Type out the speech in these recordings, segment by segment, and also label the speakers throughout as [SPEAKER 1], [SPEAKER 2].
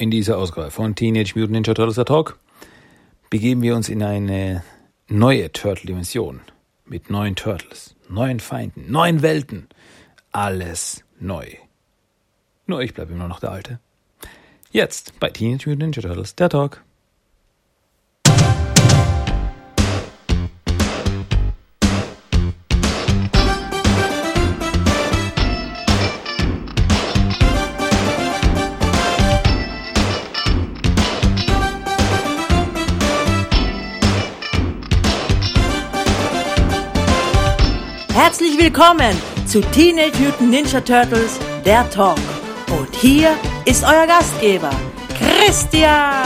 [SPEAKER 1] In dieser Ausgabe von Teenage Mutant Ninja Turtles Talk begeben wir uns in eine neue Turtle-Dimension mit neuen Turtles, neuen Feinden, neuen Welten. Alles neu. Nur ich bleibe immer noch der Alte. Jetzt bei Teenage Mutant Ninja Turtles der Talk.
[SPEAKER 2] Willkommen zu Teenage Mutant Ninja Turtles, der Talk. Und hier ist euer Gastgeber, Christian.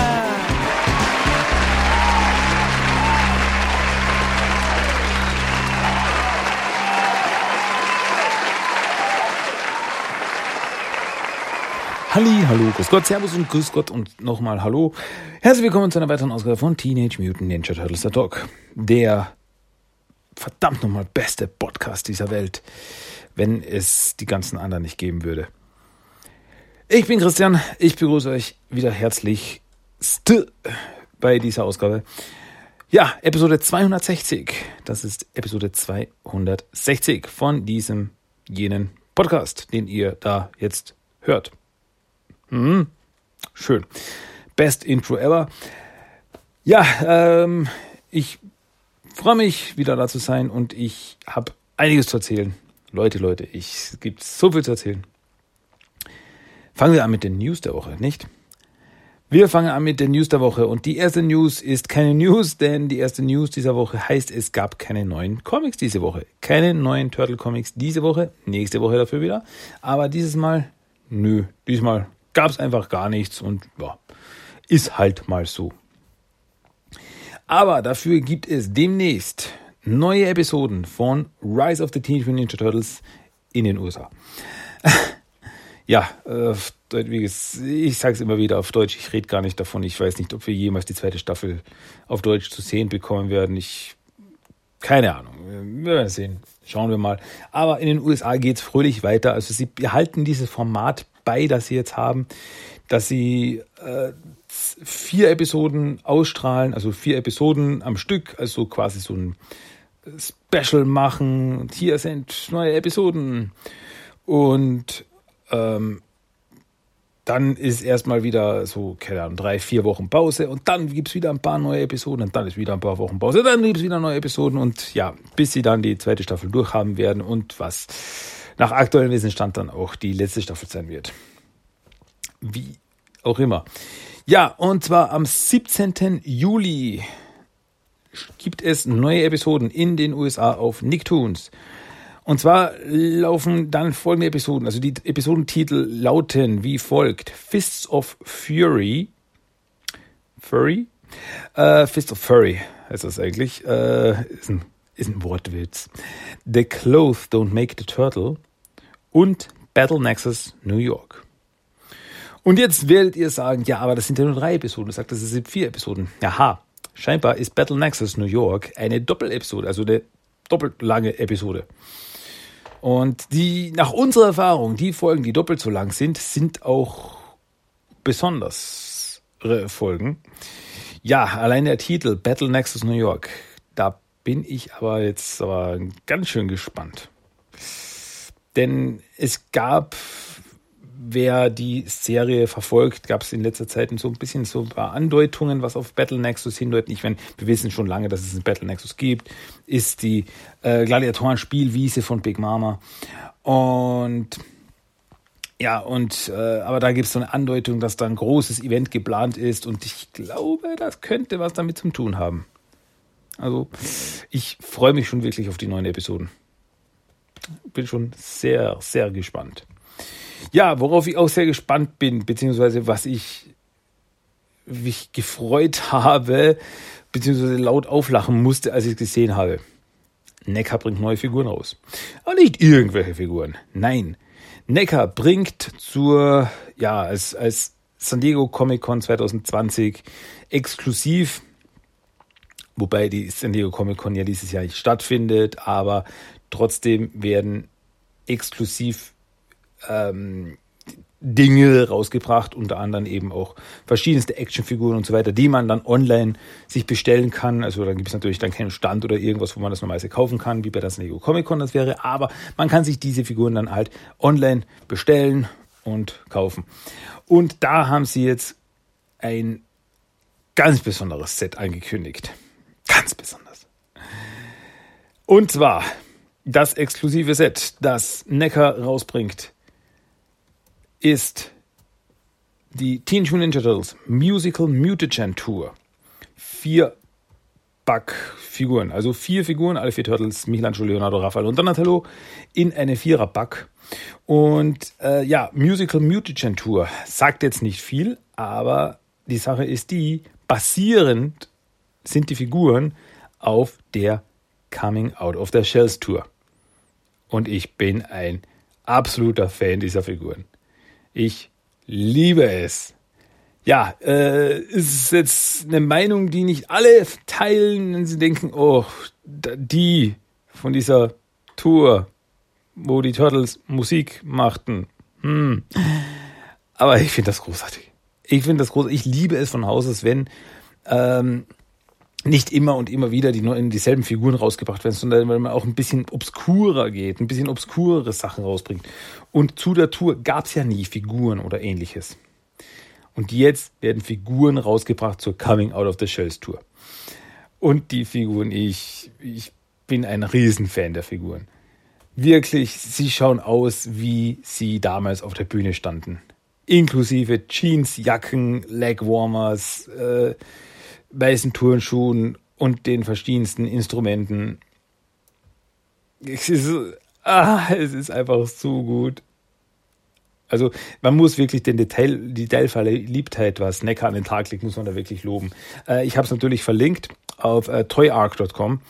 [SPEAKER 1] Halli, hallo, grüß Gott, servus und grüß Gott und nochmal hallo. Herzlich willkommen zu einer weiteren Ausgabe von Teenage Mutant Ninja Turtles, der Talk. Der verdammt nochmal beste Podcast dieser Welt, wenn es die ganzen anderen nicht geben würde. Ich bin Christian, ich begrüße euch wieder herzlich bei dieser Ausgabe. Ja, Episode 260. Das ist Episode 260 von diesem jenen Podcast, den ihr da jetzt hört. Hm, schön. Best Intro ever. Ja, ähm, ich freue mich, wieder da zu sein und ich habe einiges zu erzählen. Leute, Leute, ich, es gibt so viel zu erzählen. Fangen wir an mit den News der Woche, nicht? Wir fangen an mit den News der Woche und die erste News ist keine News, denn die erste News dieser Woche heißt, es gab keine neuen Comics diese Woche. Keine neuen Turtle Comics diese Woche, nächste Woche dafür wieder. Aber dieses Mal, nö, diesmal gab es einfach gar nichts und ja, ist halt mal so. Aber dafür gibt es demnächst neue Episoden von Rise of the Teenage Mutant Ninja Turtles in den USA. ja, äh, ich sage es immer wieder auf Deutsch, ich rede gar nicht davon. Ich weiß nicht, ob wir jemals die zweite Staffel auf Deutsch zu sehen bekommen werden. Ich keine Ahnung. Wir werden sehen. Schauen wir mal. Aber in den USA geht es fröhlich weiter. Also sie behalten dieses Format bei, das sie jetzt haben, dass sie äh, vier Episoden ausstrahlen, also vier Episoden am Stück, also quasi so ein Special machen. Und hier sind neue Episoden. Und ähm, dann ist erstmal wieder so, keine Ahnung, drei, vier Wochen Pause und dann gibt es wieder ein paar neue Episoden und dann ist wieder ein paar Wochen Pause, dann gibt es wieder neue Episoden und ja, bis sie dann die zweite Staffel durchhaben werden und was nach aktuellem Wissensstand dann auch die letzte Staffel sein wird. Wie auch immer. Ja, und zwar am 17. Juli gibt es neue Episoden in den USA auf Nicktoons. Und zwar laufen dann folgende Episoden. Also die Episodentitel lauten wie folgt: Fists of Fury. Furry? Äh, Fist of Furry heißt das eigentlich. Äh, ist, ein, ist ein Wortwitz. The Clothes Don't Make the Turtle. Und Battle Nexus New York. Und jetzt werdet ihr sagen, ja, aber das sind ja nur drei Episoden. Ich sage, das sind vier Episoden. Aha, scheinbar ist Battle Nexus New York eine Doppelepisode, also eine doppelt lange Episode. Und die, nach unserer Erfahrung, die Folgen, die doppelt so lang sind, sind auch besonders Folgen. Ja, allein der Titel Battle Nexus New York, da bin ich aber jetzt aber ganz schön gespannt. Denn es gab wer die Serie verfolgt, gab es in letzter Zeit so ein bisschen so ein paar Andeutungen, was auf Battle Nexus hindeuten. Ich meine, wir wissen schon lange, dass es ein Battle Nexus gibt. Ist die äh, Gladiatoren-Spielwiese von Big Mama. Und ja, und äh, aber da gibt es so eine Andeutung, dass da ein großes Event geplant ist und ich glaube, das könnte was damit zu tun haben. Also, ich freue mich schon wirklich auf die neuen Episoden. Bin schon sehr, sehr gespannt. Ja, worauf ich auch sehr gespannt bin, beziehungsweise was ich mich gefreut habe, beziehungsweise laut auflachen musste, als ich es gesehen habe. Neckar bringt neue Figuren raus. Aber nicht irgendwelche Figuren. Nein. Neckar bringt zur, ja, als, als San Diego Comic Con 2020 exklusiv, wobei die San Diego Comic Con ja dieses Jahr nicht stattfindet, aber trotzdem werden exklusiv ähm, Dinge rausgebracht, unter anderem eben auch verschiedenste Actionfiguren und so weiter, die man dann online sich bestellen kann. Also dann gibt es natürlich dann keinen Stand oder irgendwas, wo man das normalerweise kaufen kann, wie bei das Lego Comic Con das wäre, aber man kann sich diese Figuren dann halt online bestellen und kaufen. Und da haben sie jetzt ein ganz besonderes Set angekündigt. Ganz besonders. Und zwar das exklusive Set, das Necker rausbringt, ist die Teenage Mutant Ninja Turtles Musical Mutagen Tour. Vier Back-Figuren, also vier Figuren, alle vier Turtles, Michelangelo, Leonardo, Raphael und Donatello in eine Vierer-Back. Und äh, ja, Musical Mutagen Tour sagt jetzt nicht viel, aber die Sache ist die, basierend sind die Figuren auf der Coming Out of the Shells Tour und ich bin ein absoluter Fan dieser Figuren. Ich liebe es. Ja, äh, ist jetzt eine Meinung, die nicht alle teilen, wenn sie denken, oh, die von dieser Tour, wo die Turtles Musik machten. Hm. Aber ich finde das großartig. Ich finde das großartig. Ich liebe es von Haus aus, wenn ähm, nicht immer und immer wieder die in dieselben Figuren rausgebracht werden, sondern wenn man auch ein bisschen obskurer geht, ein bisschen obskurere Sachen rausbringt. Und zu der Tour gab es ja nie Figuren oder ähnliches. Und jetzt werden Figuren rausgebracht zur Coming Out of the Shells Tour. Und die Figuren, ich, ich bin ein Riesenfan der Figuren. Wirklich, sie schauen aus, wie sie damals auf der Bühne standen. Inklusive Jeans, Jacken, Legwarmers, äh, weißen Turnschuhen und den verschiedensten Instrumenten. Es ist, ah, es ist einfach so gut. Also man muss wirklich den Detail, die Detailverliebtheit, was Necker an den Tag legt, muss man da wirklich loben. Äh, ich habe es natürlich verlinkt auf äh, toyarc.com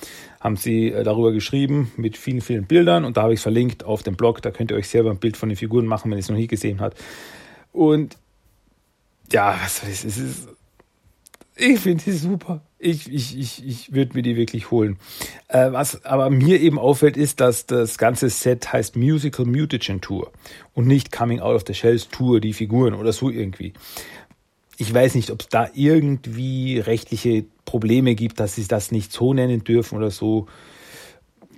[SPEAKER 1] haben sie äh, darüber geschrieben mit vielen, vielen Bildern und da habe ich es verlinkt auf dem Blog. Da könnt ihr euch selber ein Bild von den Figuren machen, wenn ihr es noch nie gesehen habt. Und ja, was es ist ich finde die super. Ich, ich, ich, ich würde mir die wirklich holen. Äh, was aber mir eben auffällt, ist, dass das ganze Set heißt Musical Mutagen Tour und nicht Coming Out of the Shells Tour, die Figuren oder so irgendwie. Ich weiß nicht, ob es da irgendwie rechtliche Probleme gibt, dass sie das nicht so nennen dürfen oder so.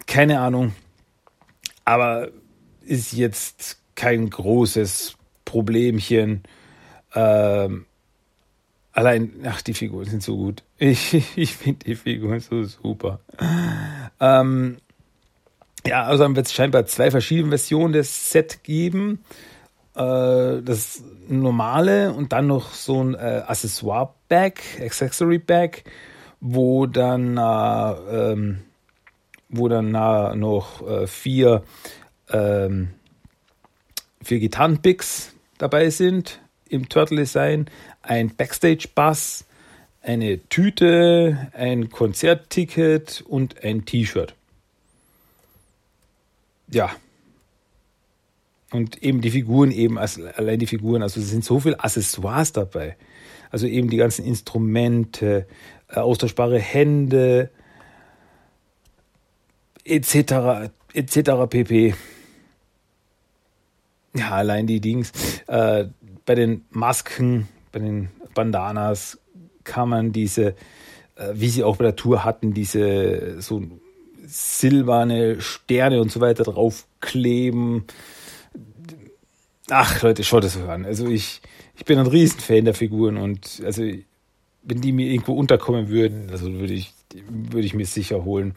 [SPEAKER 1] Keine Ahnung. Aber ist jetzt kein großes Problemchen. Ähm, Allein, ach, die Figuren sind so gut. Ich, ich finde die Figuren so super. Ähm, ja, also wird es scheinbar zwei verschiedene Versionen des Set geben. Äh, das normale und dann noch so ein äh, Accessoire-Bag, Accessory-Bag, wo dann, äh, ähm, wo dann äh, noch äh, vier, ähm, vier Gitarrenpicks dabei sind im Turtle-Design, ein Backstage-Bus, eine Tüte, ein Konzertticket und ein T-Shirt. Ja. Und eben die Figuren, eben allein die Figuren, also es sind so viele Accessoires dabei. Also eben die ganzen Instrumente, äh, austauschbare Hände, etc., etc. pp. Ja, allein die Dings. Äh, bei den Masken, bei den Bandanas kann man diese, äh, wie sie auch bei der Tour hatten, diese so silberne Sterne und so weiter draufkleben. Ach Leute, schaut das an. Also ich, ich bin ein Riesenfan der Figuren und also wenn die mir irgendwo unterkommen würden, also würde ich, würde ich mir sicher holen.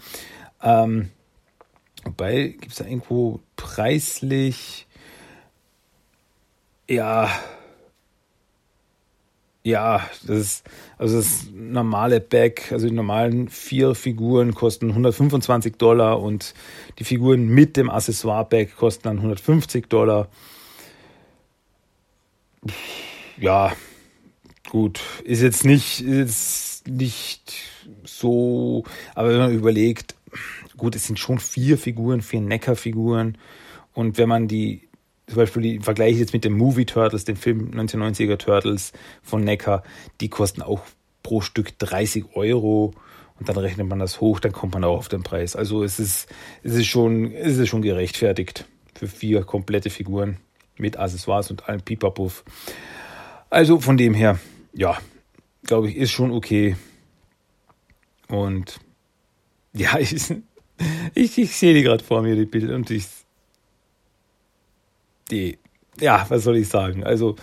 [SPEAKER 1] Ähm, wobei, gibt es da irgendwo preislich, ja, ja, das ist, also das normale Back, also die normalen vier Figuren kosten 125 Dollar und die Figuren mit dem Accessoire-Back kosten dann 150 Dollar. Ja, gut, ist jetzt nicht, ist jetzt nicht so, aber wenn man überlegt, gut, es sind schon vier Figuren, vier Necker-Figuren und wenn man die zum Beispiel die Vergleiche jetzt mit dem Movie Turtles, dem Film 1990er Turtles von Necker, die kosten auch pro Stück 30 Euro und dann rechnet man das hoch, dann kommt man auch auf den Preis. Also es ist, es ist schon, es ist schon gerechtfertigt für vier komplette Figuren. mit Accessoires und allem Pipapuff. Also von dem her, ja, glaube ich, ist schon okay. Und ja, ich, ich, ich sehe die gerade vor mir, die Bilder, und ich, die, ja, was soll ich sagen? Also,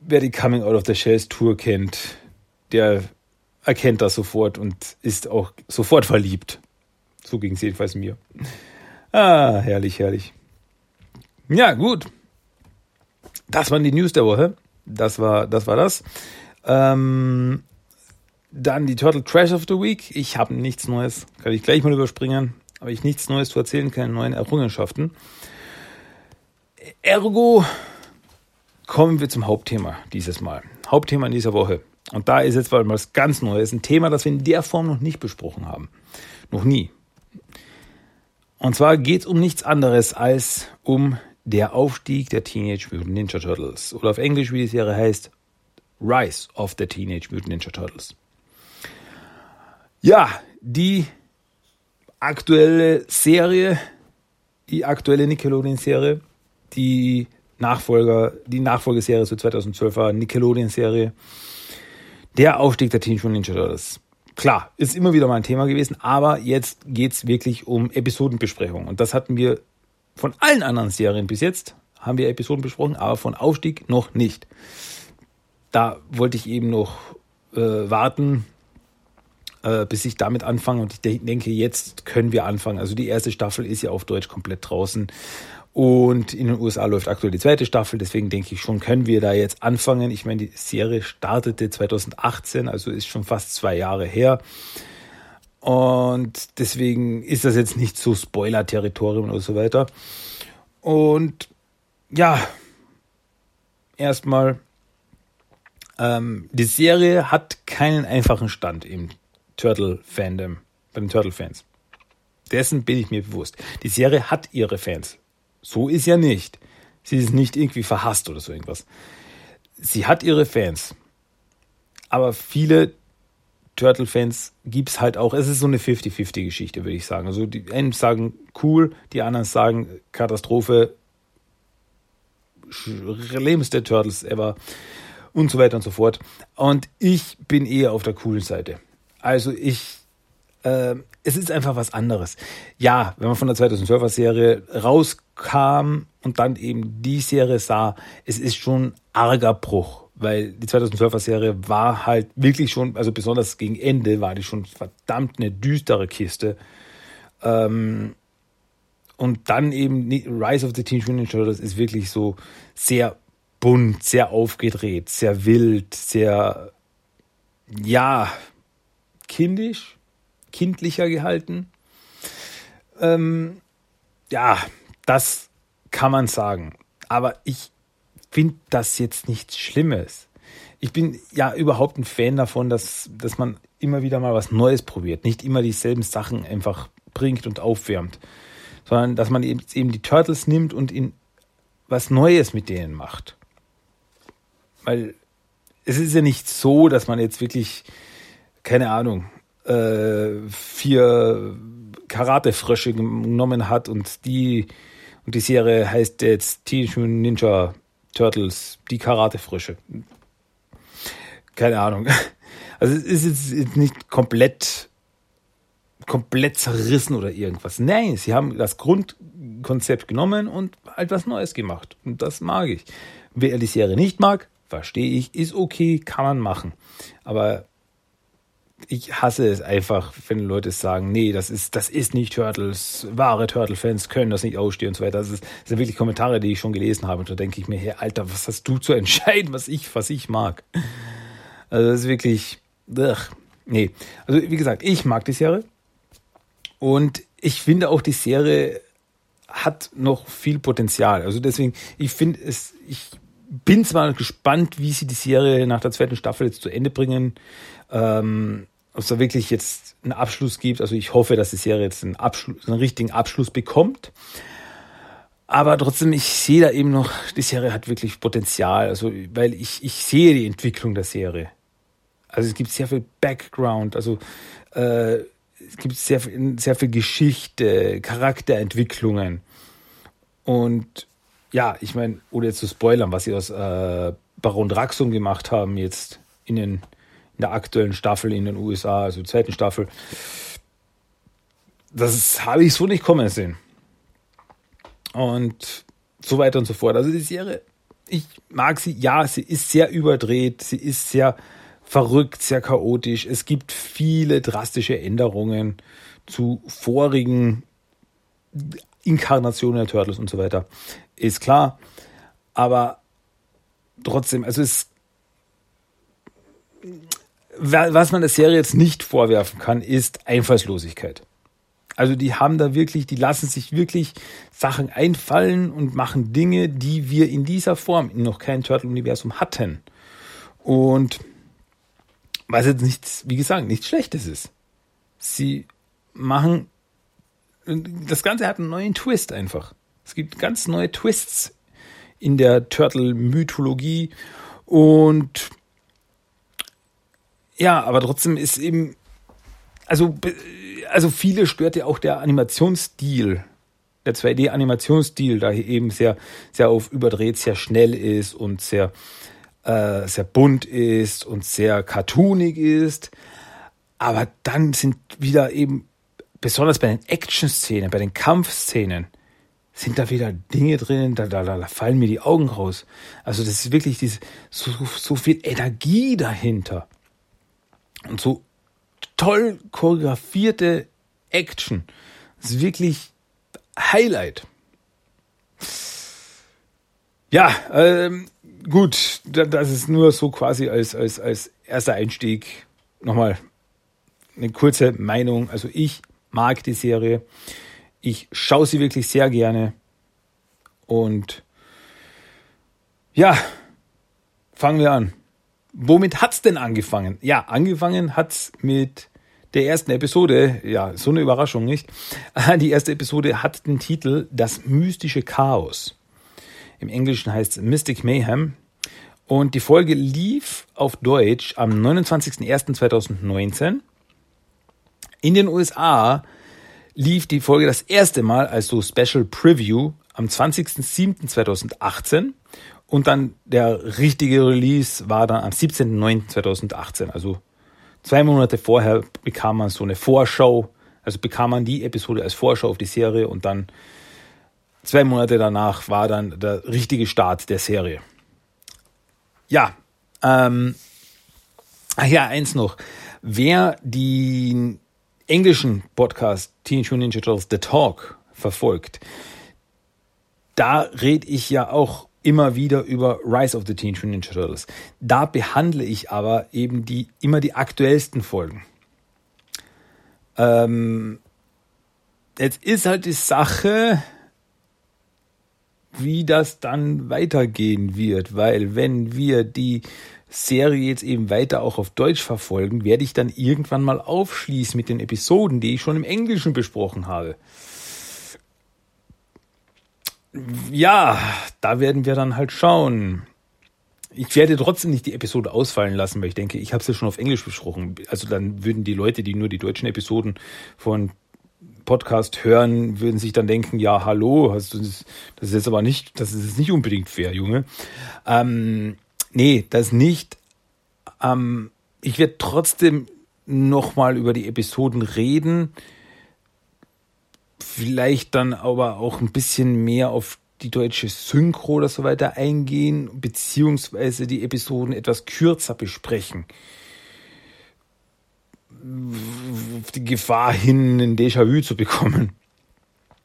[SPEAKER 1] wer die Coming Out of the Shells Tour kennt, der erkennt das sofort und ist auch sofort verliebt. So ging es jedenfalls mir. Ah, herrlich, herrlich. Ja, gut. Das waren die News der Woche. Das war das. War das. Ähm, dann die Turtle Trash of the Week. Ich habe nichts Neues. Kann ich gleich mal überspringen. Habe ich nichts Neues zu erzählen, keine neuen Errungenschaften. Ergo kommen wir zum Hauptthema dieses Mal. Hauptthema in dieser Woche. Und da ist jetzt mal was ganz Neues. Ein Thema, das wir in der Form noch nicht besprochen haben. Noch nie. Und zwar geht es um nichts anderes als um der Aufstieg der Teenage Mutant Ninja Turtles. Oder auf Englisch, wie die Serie heißt, Rise of the Teenage Mutant Ninja Turtles. Ja, die aktuelle Serie, die aktuelle Nickelodeon-Serie, die Nachfolger, die Nachfolgeserie zur 2012er Nickelodeon-Serie, der Aufstieg der Teenage Mutant Ninja Turtles. Klar, ist immer wieder mal ein Thema gewesen, aber jetzt geht's wirklich um Episodenbesprechung. Und das hatten wir von allen anderen Serien bis jetzt, haben wir Episoden besprochen, aber von Aufstieg noch nicht. Da wollte ich eben noch äh, warten, äh, bis ich damit anfange. Und ich denke, jetzt können wir anfangen. Also die erste Staffel ist ja auf Deutsch komplett draußen. Und in den USA läuft aktuell die zweite Staffel, deswegen denke ich schon, können wir da jetzt anfangen. Ich meine, die Serie startete 2018, also ist schon fast zwei Jahre her. Und deswegen ist das jetzt nicht so Spoiler-Territorium oder so weiter. Und ja, erstmal, ähm, die Serie hat keinen einfachen Stand im Turtle-Fandom, bei den Turtle-Fans. Dessen bin ich mir bewusst. Die Serie hat ihre Fans. So ist ja nicht. Sie ist nicht irgendwie verhasst oder so irgendwas. Sie hat ihre Fans. Aber viele Turtle-Fans gibt es halt auch. Es ist so eine 50-50-Geschichte, würde ich sagen. Also die einen sagen cool, die anderen sagen Katastrophe, schlimmste Turtles ever und so weiter und so fort. Und ich bin eher auf der coolen Seite. Also ich äh, es ist einfach was anderes. Ja, wenn man von der 2012er Serie rauskam und dann eben die Serie sah, es ist schon arger Bruch, weil die 2012er Serie war halt wirklich schon, also besonders gegen Ende war die schon verdammt eine düstere Kiste. Ähm, und dann eben Rise of the Teenage Mutant Ninja Turtles ist wirklich so sehr bunt, sehr aufgedreht, sehr wild, sehr ja kindisch, kindlicher gehalten. Ähm, ja, das kann man sagen. Aber ich finde das jetzt nichts Schlimmes. Ich bin ja überhaupt ein Fan davon, dass, dass man immer wieder mal was Neues probiert. Nicht immer dieselben Sachen einfach bringt und aufwärmt. Sondern dass man eben, eben die Turtles nimmt und in was Neues mit denen macht. Weil es ist ja nicht so, dass man jetzt wirklich, keine Ahnung, äh, vier Karatefrösche genommen hat und die und die Serie heißt jetzt Teenage Mutant Ninja Turtles, die Karatefrösche. Keine Ahnung. Also es ist jetzt nicht komplett komplett zerrissen oder irgendwas. Nein, sie haben das Grundkonzept genommen und halt was Neues gemacht. Und das mag ich. Wer die Serie nicht mag, verstehe ich, ist okay, kann man machen. Aber ich hasse es einfach, wenn Leute sagen, nee, das ist, das ist nicht Turtles, wahre Turtle-Fans können das nicht ausstehen und so weiter. Das, ist, das sind wirklich Kommentare, die ich schon gelesen habe. Und da denke ich mir, hey, Alter, was hast du zu entscheiden, was ich, was ich mag? Also das ist wirklich, ugh, nee. Also wie gesagt, ich mag die Serie. Und ich finde auch, die Serie hat noch viel Potenzial. Also deswegen, ich finde es, ich bin zwar gespannt, wie sie die Serie nach der zweiten Staffel jetzt zu Ende bringen. Ähm, ob es da wirklich jetzt einen Abschluss gibt. Also ich hoffe, dass die Serie jetzt einen, Abschluss, einen richtigen Abschluss bekommt. Aber trotzdem, ich sehe da eben noch, die Serie hat wirklich Potenzial. Also, weil ich, ich sehe die Entwicklung der Serie. Also es gibt sehr viel Background, also äh, es gibt sehr viel, sehr viel Geschichte, Charakterentwicklungen. Und ja, ich meine, ohne jetzt zu spoilern, was sie aus äh, Baron Draxum gemacht haben, jetzt in, den, in der aktuellen Staffel in den USA, also zweiten Staffel, das habe ich so nicht kommen sehen. Und so weiter und so fort. Also die Serie, ich mag sie, ja, sie ist sehr überdreht, sie ist sehr verrückt, sehr chaotisch. Es gibt viele drastische Änderungen zu vorigen Inkarnationen der Turtles und so weiter. Ist klar. Aber trotzdem, also es was man der Serie jetzt nicht vorwerfen kann, ist Einfallslosigkeit. Also die haben da wirklich, die lassen sich wirklich Sachen einfallen und machen Dinge, die wir in dieser Form in noch kein Turtle-Universum hatten. Und was jetzt nichts, wie gesagt, nichts Schlechtes ist. Sie machen, das Ganze hat einen neuen Twist einfach. Es gibt ganz neue Twists in der Turtle-Mythologie und ja, aber trotzdem ist eben, also, also viele stört ja auch der Animationsstil, der 2D-Animationsstil, da eben sehr, sehr auf überdreht, sehr schnell ist und sehr, äh, sehr bunt ist und sehr cartoonig ist. Aber dann sind wieder eben, besonders bei den Action-Szenen, bei den Kampfszenen, sind da wieder Dinge drin, da, da, da fallen mir die Augen raus. Also das ist wirklich diese, so, so viel Energie dahinter. Und so toll choreografierte Action. Das ist wirklich Highlight. Ja, ähm, gut, das ist nur so quasi als, als, als erster Einstieg nochmal eine kurze Meinung. Also ich mag die Serie. Ich schaue sie wirklich sehr gerne. Und ja, fangen wir an. Womit hat's denn angefangen? Ja, angefangen hat's mit der ersten Episode. Ja, so eine Überraschung nicht. Die erste Episode hat den Titel Das mystische Chaos. Im Englischen heißt es Mystic Mayhem. Und die Folge lief auf Deutsch am 29.01.2019. In den USA lief die Folge das erste Mal als so Special Preview am 20.07.2018 und dann der richtige Release war dann am 17.09.2018. Also zwei Monate vorher bekam man so eine Vorschau, also bekam man die Episode als Vorschau auf die Serie und dann zwei Monate danach war dann der richtige Start der Serie. Ja, ähm, ach ja, eins noch. Wer die englischen Podcast Teenage Mutant Ninja Turtles The Talk verfolgt, da rede ich ja auch immer wieder über Rise of the Teenage Mutant Ninja Turtles. Da behandle ich aber eben die immer die aktuellsten Folgen. Ähm, jetzt ist halt die Sache, wie das dann weitergehen wird, weil wenn wir die Serie jetzt eben weiter auch auf Deutsch verfolgen, werde ich dann irgendwann mal aufschließen mit den Episoden, die ich schon im Englischen besprochen habe ja, da werden wir dann halt schauen. Ich werde trotzdem nicht die Episode ausfallen lassen, weil ich denke, ich habe es ja schon auf Englisch besprochen. Also dann würden die Leute, die nur die deutschen Episoden von Podcast hören, würden sich dann denken, ja, hallo, das ist jetzt aber nicht, das ist nicht unbedingt fair, Junge. Ähm, nee, das nicht. Ähm, ich werde trotzdem nochmal über die Episoden reden vielleicht dann aber auch ein bisschen mehr auf die deutsche Synchro oder so weiter eingehen, beziehungsweise die Episoden etwas kürzer besprechen. Die Gefahr hin, ein Déjà-vu zu bekommen.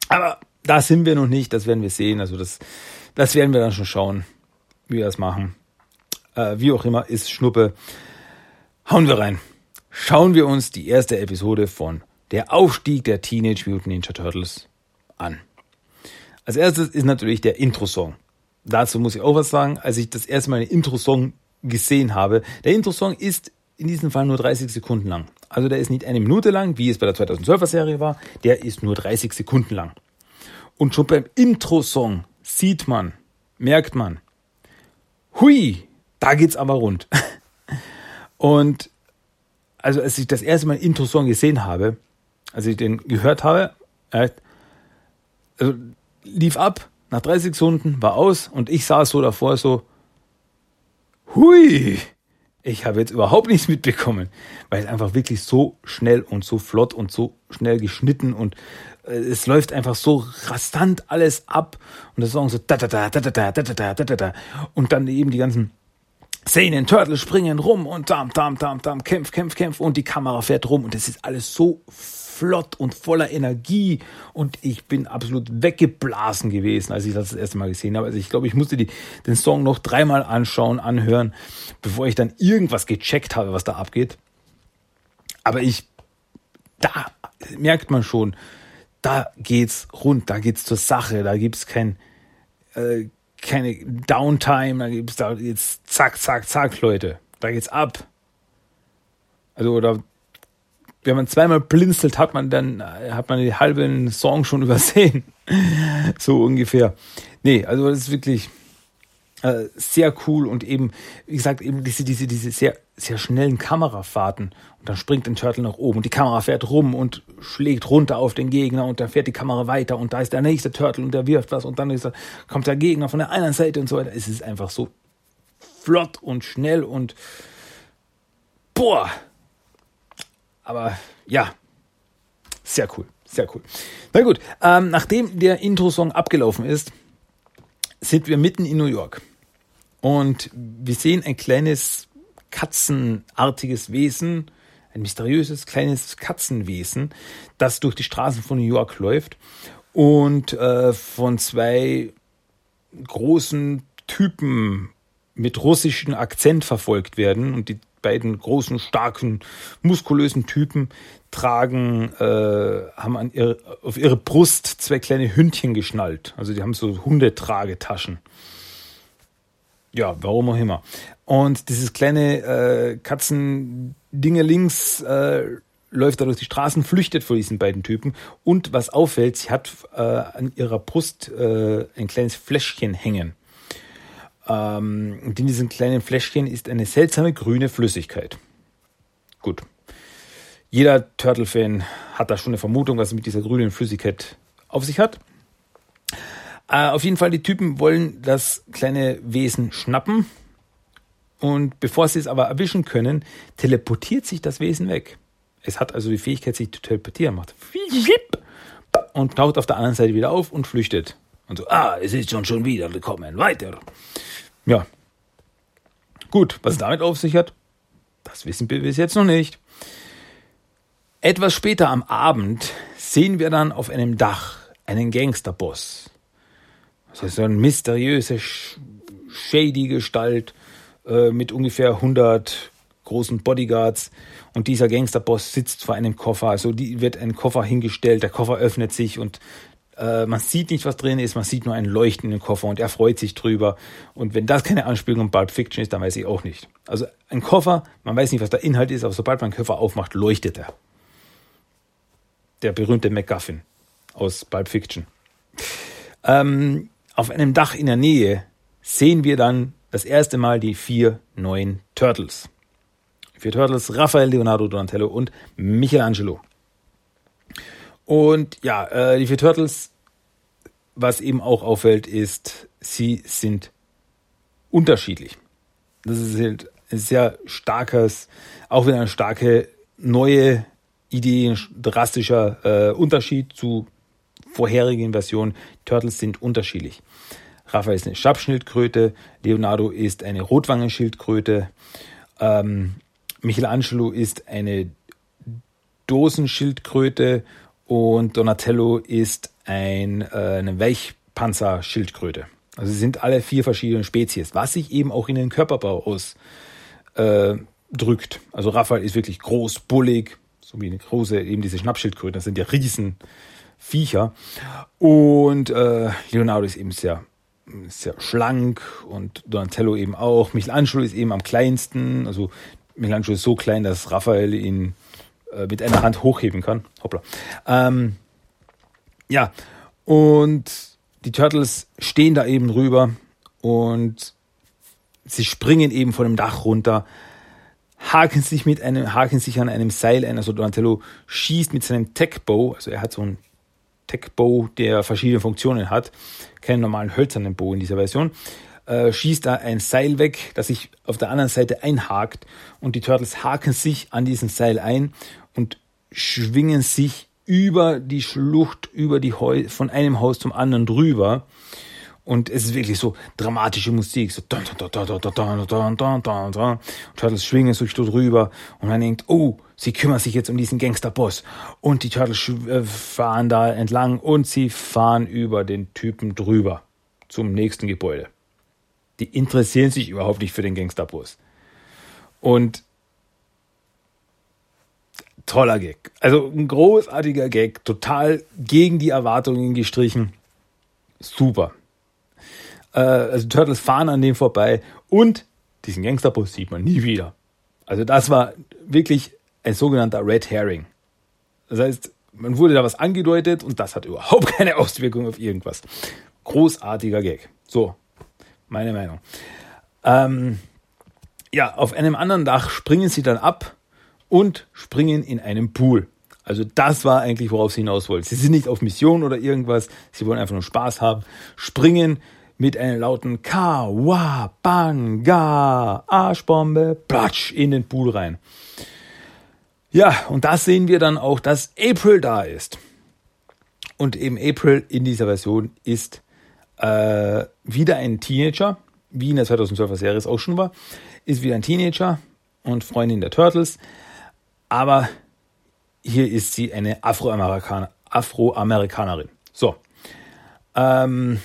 [SPEAKER 1] Aber da sind wir noch nicht, das werden wir sehen. Also das, das werden wir dann schon schauen, wie wir das machen. Äh, wie auch immer, ist Schnuppe. Hauen wir rein. Schauen wir uns die erste Episode von der Aufstieg der Teenage Mutant Ninja Turtles an. Als erstes ist natürlich der Intro-Song. Dazu muss ich auch was sagen. Als ich das erste Mal einen Intro-Song gesehen habe, der Intro-Song ist in diesem Fall nur 30 Sekunden lang. Also der ist nicht eine Minute lang, wie es bei der 2012er Serie war, der ist nur 30 Sekunden lang. Und schon beim Intro-Song sieht man, merkt man, hui, da geht's aber rund. Und also als ich das erste Mal Intro-Song gesehen habe, als ich den gehört habe, äh, also lief ab, nach 30 Sekunden war aus und ich saß so davor so, hui, ich habe jetzt überhaupt nichts mitbekommen, weil es einfach wirklich so schnell und so flott und so schnell geschnitten und äh, es läuft einfach so rastant alles ab und das Song so da da da da da da da da da da da und dann eben die ganzen Szenen, Turtle springen rum und dam, dam, dam, dam, kämpf, kämpf, kämpf und die Kamera fährt rum und es ist alles so flott und voller Energie und ich bin absolut weggeblasen gewesen, als ich das das erste Mal gesehen habe. Also ich glaube, ich musste die, den Song noch dreimal anschauen, anhören, bevor ich dann irgendwas gecheckt habe, was da abgeht. Aber ich, da merkt man schon, da geht's rund, da geht's zur Sache, da gibt's kein, äh, keine Downtime, da gibt's da jetzt zack, zack, zack, Leute, da geht's ab. Also, oder wenn man zweimal blinzelt, hat man dann, hat man die halben Song schon übersehen. so ungefähr. Nee, also das ist wirklich äh, sehr cool und eben, wie gesagt, eben diese, diese, diese sehr, sehr schnellen Kamerafahrten. Und dann springt ein Turtle nach oben und die Kamera fährt rum und schlägt runter auf den Gegner und dann fährt die Kamera weiter und da ist der nächste Turtle und der wirft was und dann ist kommt der Gegner von der anderen Seite und so weiter. Es ist einfach so flott und schnell und boah, aber ja, sehr cool, sehr cool. Na gut, ähm, nachdem der Intro-Song abgelaufen ist, sind wir mitten in New York. Und wir sehen ein kleines katzenartiges Wesen, ein mysteriöses kleines Katzenwesen, das durch die Straßen von New York läuft und äh, von zwei großen Typen mit russischem Akzent verfolgt werden. Und die beiden großen, starken, muskulösen Typen tragen, äh, haben an ihre, auf ihre Brust zwei kleine Hündchen geschnallt. Also die haben so Hundetragetaschen. Ja, warum auch immer. Und dieses kleine äh, Katzendingelings äh, läuft da durch die Straßen, flüchtet vor diesen beiden Typen. Und was auffällt, sie hat äh, an ihrer Brust äh, ein kleines Fläschchen hängen. Ähm, und in diesem kleinen Fläschchen ist eine seltsame grüne Flüssigkeit. Gut. Jeder Turtle-Fan hat da schon eine Vermutung, was es mit dieser grünen Flüssigkeit auf sich hat. Äh, auf jeden Fall, die Typen wollen das kleine Wesen schnappen. Und bevor sie es aber erwischen können, teleportiert sich das Wesen weg. Es hat also die Fähigkeit, sich zu teleportieren, macht und taucht auf der anderen Seite wieder auf und flüchtet. Und so, ah, es ist schon schon wieder gekommen, weiter. Ja. Gut, was damit auf sich hat, das wissen wir bis jetzt noch nicht. Etwas später am Abend sehen wir dann auf einem Dach einen Gangsterboss. Das heißt, eine mysteriöse, shady Gestalt äh, mit ungefähr 100 großen Bodyguards. Und dieser Gangsterboss sitzt vor einem Koffer. Also die wird ein Koffer hingestellt, der Koffer öffnet sich und äh, man sieht nicht, was drin ist, man sieht nur ein Leuchten in den Koffer und er freut sich drüber. Und wenn das keine Anspielung um Pulp Fiction ist, dann weiß ich auch nicht. Also ein Koffer, man weiß nicht, was der Inhalt ist, aber sobald man den Koffer aufmacht, leuchtet er. Der berühmte MacGuffin aus Pulp Fiction. Ähm, auf einem Dach in der Nähe sehen wir dann das erste Mal die vier neuen Turtles. vier Turtles, Raphael, Leonardo, Donatello und Michelangelo. Und ja, äh, die vier Turtles, was eben auch auffällt, ist, sie sind unterschiedlich. Das ist halt ein sehr starkes, auch wieder eine starke neue Idee, ein drastischer äh, Unterschied zu vorherigen Versionen. Turtles sind unterschiedlich. Raphael ist eine Stabschildkröte, Leonardo ist eine Rotwangenschildkröte, ähm, Michelangelo ist eine Dosenschildkröte und Donatello ist ein, äh, eine Weichpanzerschildkröte. Also sie sind alle vier verschiedene Spezies, was sich eben auch in den Körperbau ausdrückt. Äh, also Raphael ist wirklich groß, bullig, so wie eine große, eben diese Schnappschildkröten, das sind ja Riesenviecher. Und äh, Leonardo ist eben sehr, sehr schlank und Donatello eben auch. Michelangelo ist eben am kleinsten, also Michelangelo ist so klein, dass Raphael ihn äh, mit einer Hand hochheben kann. Hoppla. Ähm, ja, und die Turtles stehen da eben rüber und sie springen eben von dem Dach runter, haken sich mit einem, haken sich an einem Seil ein. Also Donatello schießt mit seinem Tech Bow, also er hat so ein Tech-Bow, der verschiedene Funktionen hat. Keinen normalen hölzernen Bow in dieser Version äh, schießt da ein Seil weg, das sich auf der anderen Seite einhakt und die Turtles haken sich an diesem Seil ein und schwingen sich über die Schlucht, über die Heu von einem Haus zum anderen drüber. Und es ist wirklich so dramatische Musik. So Turtles schwingen sich so drüber und man denkt, oh, sie kümmern sich jetzt um diesen Gangsterboss. Und die Turtles fahren da entlang und sie fahren über den Typen drüber zum nächsten Gebäude. Die interessieren sich überhaupt nicht für den Gangsterboss. Und toller Gag. Also ein großartiger Gag, total gegen die Erwartungen gestrichen. Super. Äh, also Turtles fahren an dem vorbei und diesen Gangsterbus sieht man nie wieder. Also das war wirklich ein sogenannter Red Herring. Das heißt, man wurde da was angedeutet und das hat überhaupt keine Auswirkung auf irgendwas. Großartiger Gag. So, meine Meinung. Ähm, ja, auf einem anderen Dach springen sie dann ab und springen in einem Pool. Also das war eigentlich, worauf sie hinaus wollten. Sie sind nicht auf Mission oder irgendwas, sie wollen einfach nur Spaß haben, springen mit einem lauten Kawabanga, Arschbombe, platsch, in den Pool rein. Ja, und da sehen wir dann auch, dass April da ist. Und eben April in dieser Version ist äh, wieder ein Teenager, wie in der 2012er Serie es auch schon war, ist wieder ein Teenager und Freundin der Turtles. Aber hier ist sie eine Afroamerikaner, Afroamerikanerin. So. Ähm,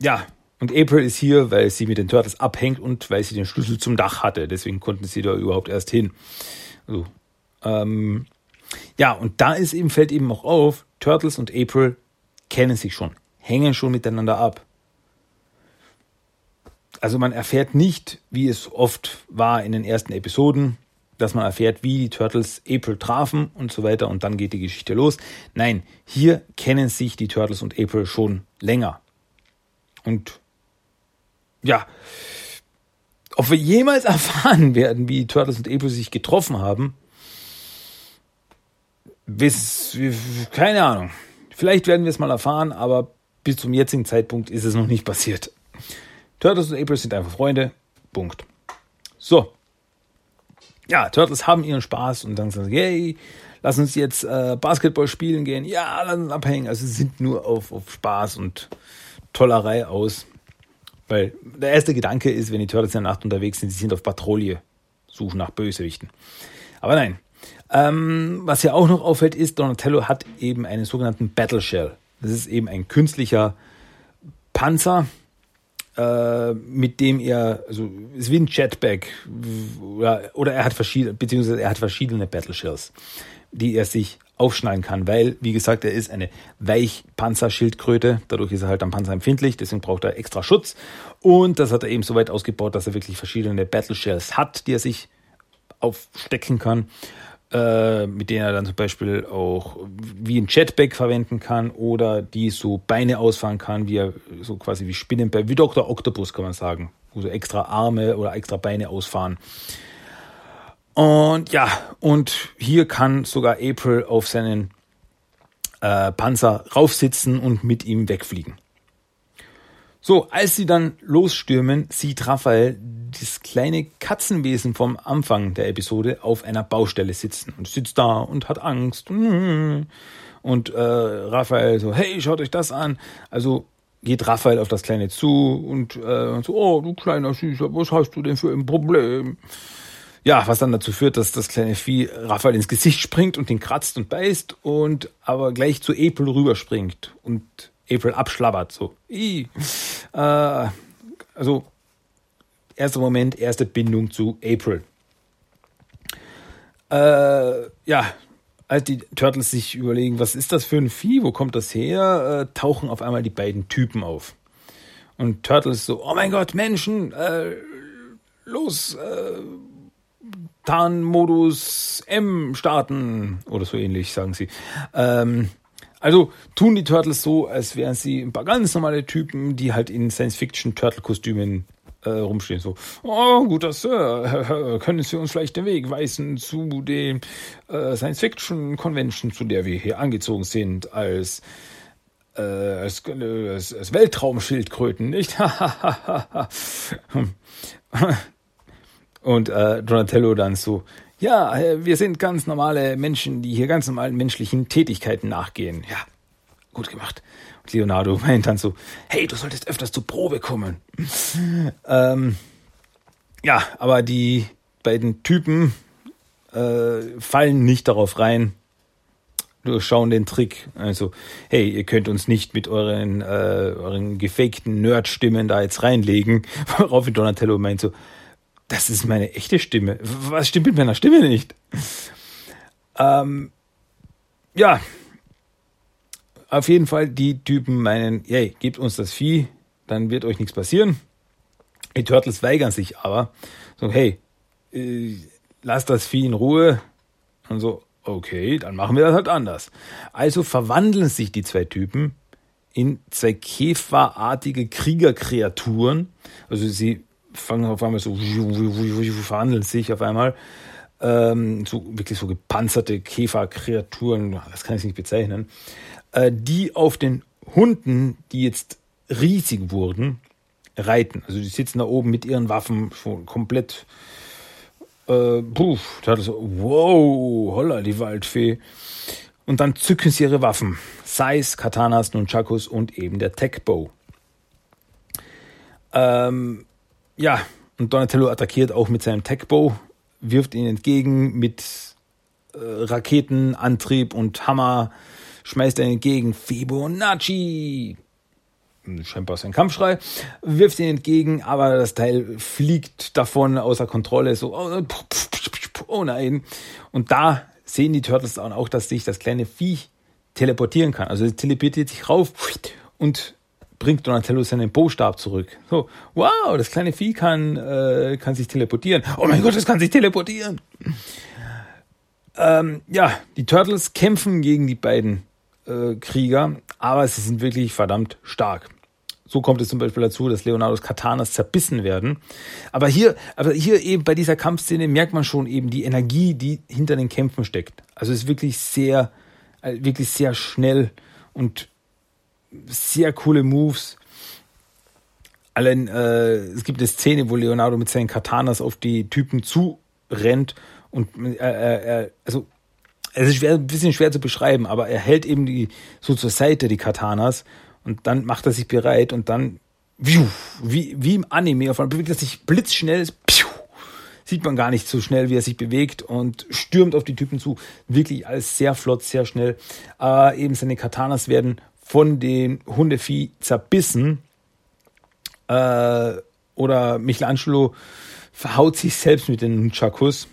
[SPEAKER 1] ja, und April ist hier, weil sie mit den Turtles abhängt und weil sie den Schlüssel zum Dach hatte. Deswegen konnten sie da überhaupt erst hin. Also, ähm, ja, und da ist eben, fällt eben auch auf, Turtles und April kennen sich schon, hängen schon miteinander ab. Also man erfährt nicht, wie es oft war in den ersten Episoden, dass man erfährt, wie die Turtles April trafen und so weiter und dann geht die Geschichte los. Nein, hier kennen sich die Turtles und April schon länger. Und ja, ob wir jemals erfahren werden, wie Turtles und April sich getroffen haben, bis, keine Ahnung. Vielleicht werden wir es mal erfahren, aber bis zum jetzigen Zeitpunkt ist es noch nicht passiert. Turtles und April sind einfach Freunde. Punkt. So. Ja, Turtles haben ihren Spaß und dann sagen sie, yay, lass uns jetzt äh, Basketball spielen gehen. Ja, lass uns abhängen. Also sie sind nur auf, auf Spaß und Tollerei aus. Weil der erste Gedanke ist, wenn die Turtles in der Nacht unterwegs sind, sie sind auf Patrouille, suchen nach Bösewichten. Aber nein. Ähm, was hier auch noch auffällt, ist, Donatello hat eben einen sogenannten Battle Shell. Das ist eben ein künstlicher Panzer, äh, mit dem er, also ist wie ein Jetpack, oder, oder er hat verschiedene, beziehungsweise er hat verschiedene Battle Shells, die er sich aufschneiden kann, weil, wie gesagt, er ist eine Weichpanzerschildkröte, dadurch ist er halt am Panzer empfindlich, deswegen braucht er extra Schutz. Und das hat er eben so weit ausgebaut, dass er wirklich verschiedene Battle Shells hat, die er sich aufstecken kann, äh, mit denen er dann zum Beispiel auch wie ein Jetpack verwenden kann oder die so Beine ausfahren kann, wie er so quasi wie Spinnenbein, wie Dr. Octopus kann man sagen, wo so extra Arme oder extra Beine ausfahren. Und ja, und hier kann sogar April auf seinen äh, Panzer raufsitzen und mit ihm wegfliegen. So, als sie dann losstürmen, sieht Raphael das kleine Katzenwesen vom Anfang der Episode auf einer Baustelle sitzen und sitzt da und hat Angst. Und äh, Raphael so, hey, schaut euch das an. Also geht Raphael auf das Kleine zu und äh, so, oh, du kleiner Süßer, was hast du denn für ein Problem? Ja, was dann dazu führt, dass das kleine Vieh Raphael ins Gesicht springt und ihn kratzt und beißt und aber gleich zu April rüberspringt und April abschlabbert. So. Äh, also erster Moment, erste Bindung zu April. Äh, ja, als die Turtles sich überlegen, was ist das für ein Vieh, wo kommt das her, äh, tauchen auf einmal die beiden Typen auf. Und Turtles so, oh mein Gott, Menschen, äh, los, äh, Tarnmodus M starten oder so ähnlich, sagen sie. Ähm, also tun die Turtles so, als wären sie ein paar ganz normale Typen, die halt in Science-Fiction-Turtle-Kostümen äh, rumstehen. So, oh, guter Sir, können Sie uns vielleicht den Weg weisen zu dem äh, Science-Fiction-Convention, zu der wir hier angezogen sind, als, äh, als, äh, als, als Weltraumschildkröten, nicht? Und äh, Donatello dann so, ja, äh, wir sind ganz normale Menschen, die hier ganz normalen menschlichen Tätigkeiten nachgehen. Ja, gut gemacht. Und Leonardo meint dann so, hey, du solltest öfters zur Probe kommen. ähm, ja, aber die beiden Typen äh, fallen nicht darauf rein, durchschauen den Trick. Also, hey, ihr könnt uns nicht mit euren, äh, euren gefakten Nerd-Stimmen da jetzt reinlegen. Worauf Donatello meint so, das ist meine echte Stimme. Was stimmt mit meiner Stimme nicht? Ähm, ja, auf jeden Fall, die Typen meinen, hey, gebt uns das Vieh, dann wird euch nichts passieren. Die Turtles weigern sich aber. So, hey, äh, lasst das Vieh in Ruhe. Und so, okay, dann machen wir das halt anders. Also verwandeln sich die zwei Typen in zwei käferartige Kriegerkreaturen. Also sie fangen auf einmal so, verhandeln sich auf einmal. Ähm, so wirklich so gepanzerte Käferkreaturen, das kann ich nicht bezeichnen, äh, die auf den Hunden, die jetzt riesig wurden, reiten. Also die sitzen da oben mit ihren Waffen schon komplett. Äh, puh, da hat so, wow, holla, die Waldfee. Und dann zücken sie ihre Waffen. Sais, Katanas, Nunchakus und eben der Techbow. Ähm, ja, und Donatello attackiert auch mit seinem Techbow, wirft ihn entgegen mit äh, Raketenantrieb und Hammer, schmeißt er entgegen Fibonacci. Scheinbar sein Kampfschrei, wirft ihn entgegen, aber das Teil fliegt davon außer Kontrolle, so, oh, oh nein. Und da sehen die Turtles dann auch, dass sich das kleine Vieh teleportieren kann. Also es teleportiert sich rauf und bringt Donatello seinen Bostab zurück. So, wow, das kleine Vieh kann, äh, kann sich teleportieren. Oh mein Gott, es kann sich teleportieren. Ähm, ja, die Turtles kämpfen gegen die beiden äh, Krieger, aber sie sind wirklich verdammt stark. So kommt es zum Beispiel dazu, dass Leonardos Katanas zerbissen werden. Aber hier, aber hier eben bei dieser Kampfszene merkt man schon eben die Energie, die hinter den Kämpfen steckt. Also es ist wirklich sehr, äh, wirklich sehr schnell und sehr coole Moves. Allein, äh, es gibt eine Szene, wo Leonardo mit seinen Katanas auf die Typen zurennt und äh, äh, also es ist schwer, ein bisschen schwer zu beschreiben, aber er hält eben die so zur Seite die Katanas und dann macht er sich bereit und dann wie, wie im Anime auf einmal bewegt er sich blitzschnell, sieht man gar nicht so schnell, wie er sich bewegt und stürmt auf die Typen zu. Wirklich alles sehr flott, sehr schnell. Aber eben seine Katanas werden von dem Hundevieh zerbissen. Äh, oder Michelangelo verhaut sich selbst mit den Nunchakus.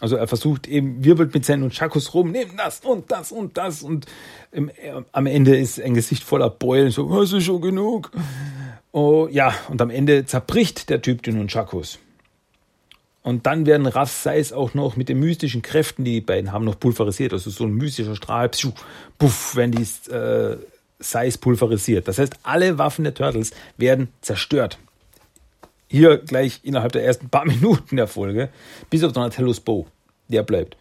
[SPEAKER 1] Also er versucht eben, wirbelt mit seinen Nunchakus rum, nimm das und das und das und im, äh, am Ende ist ein Gesicht voller Beulen, so, hast du schon genug? Oh, ja, und am Ende zerbricht der Typ den Nunchakus. Und dann werden Raff Seis auch noch mit den mystischen Kräften, die die beiden haben, noch pulverisiert. Also so ein mystischer Strahl, pschuh, puff, werden die äh, Seis pulverisiert. Das heißt, alle Waffen der Turtles werden zerstört. Hier gleich innerhalb der ersten paar Minuten der Folge, bis auf Donatellos Bow. Der bleibt.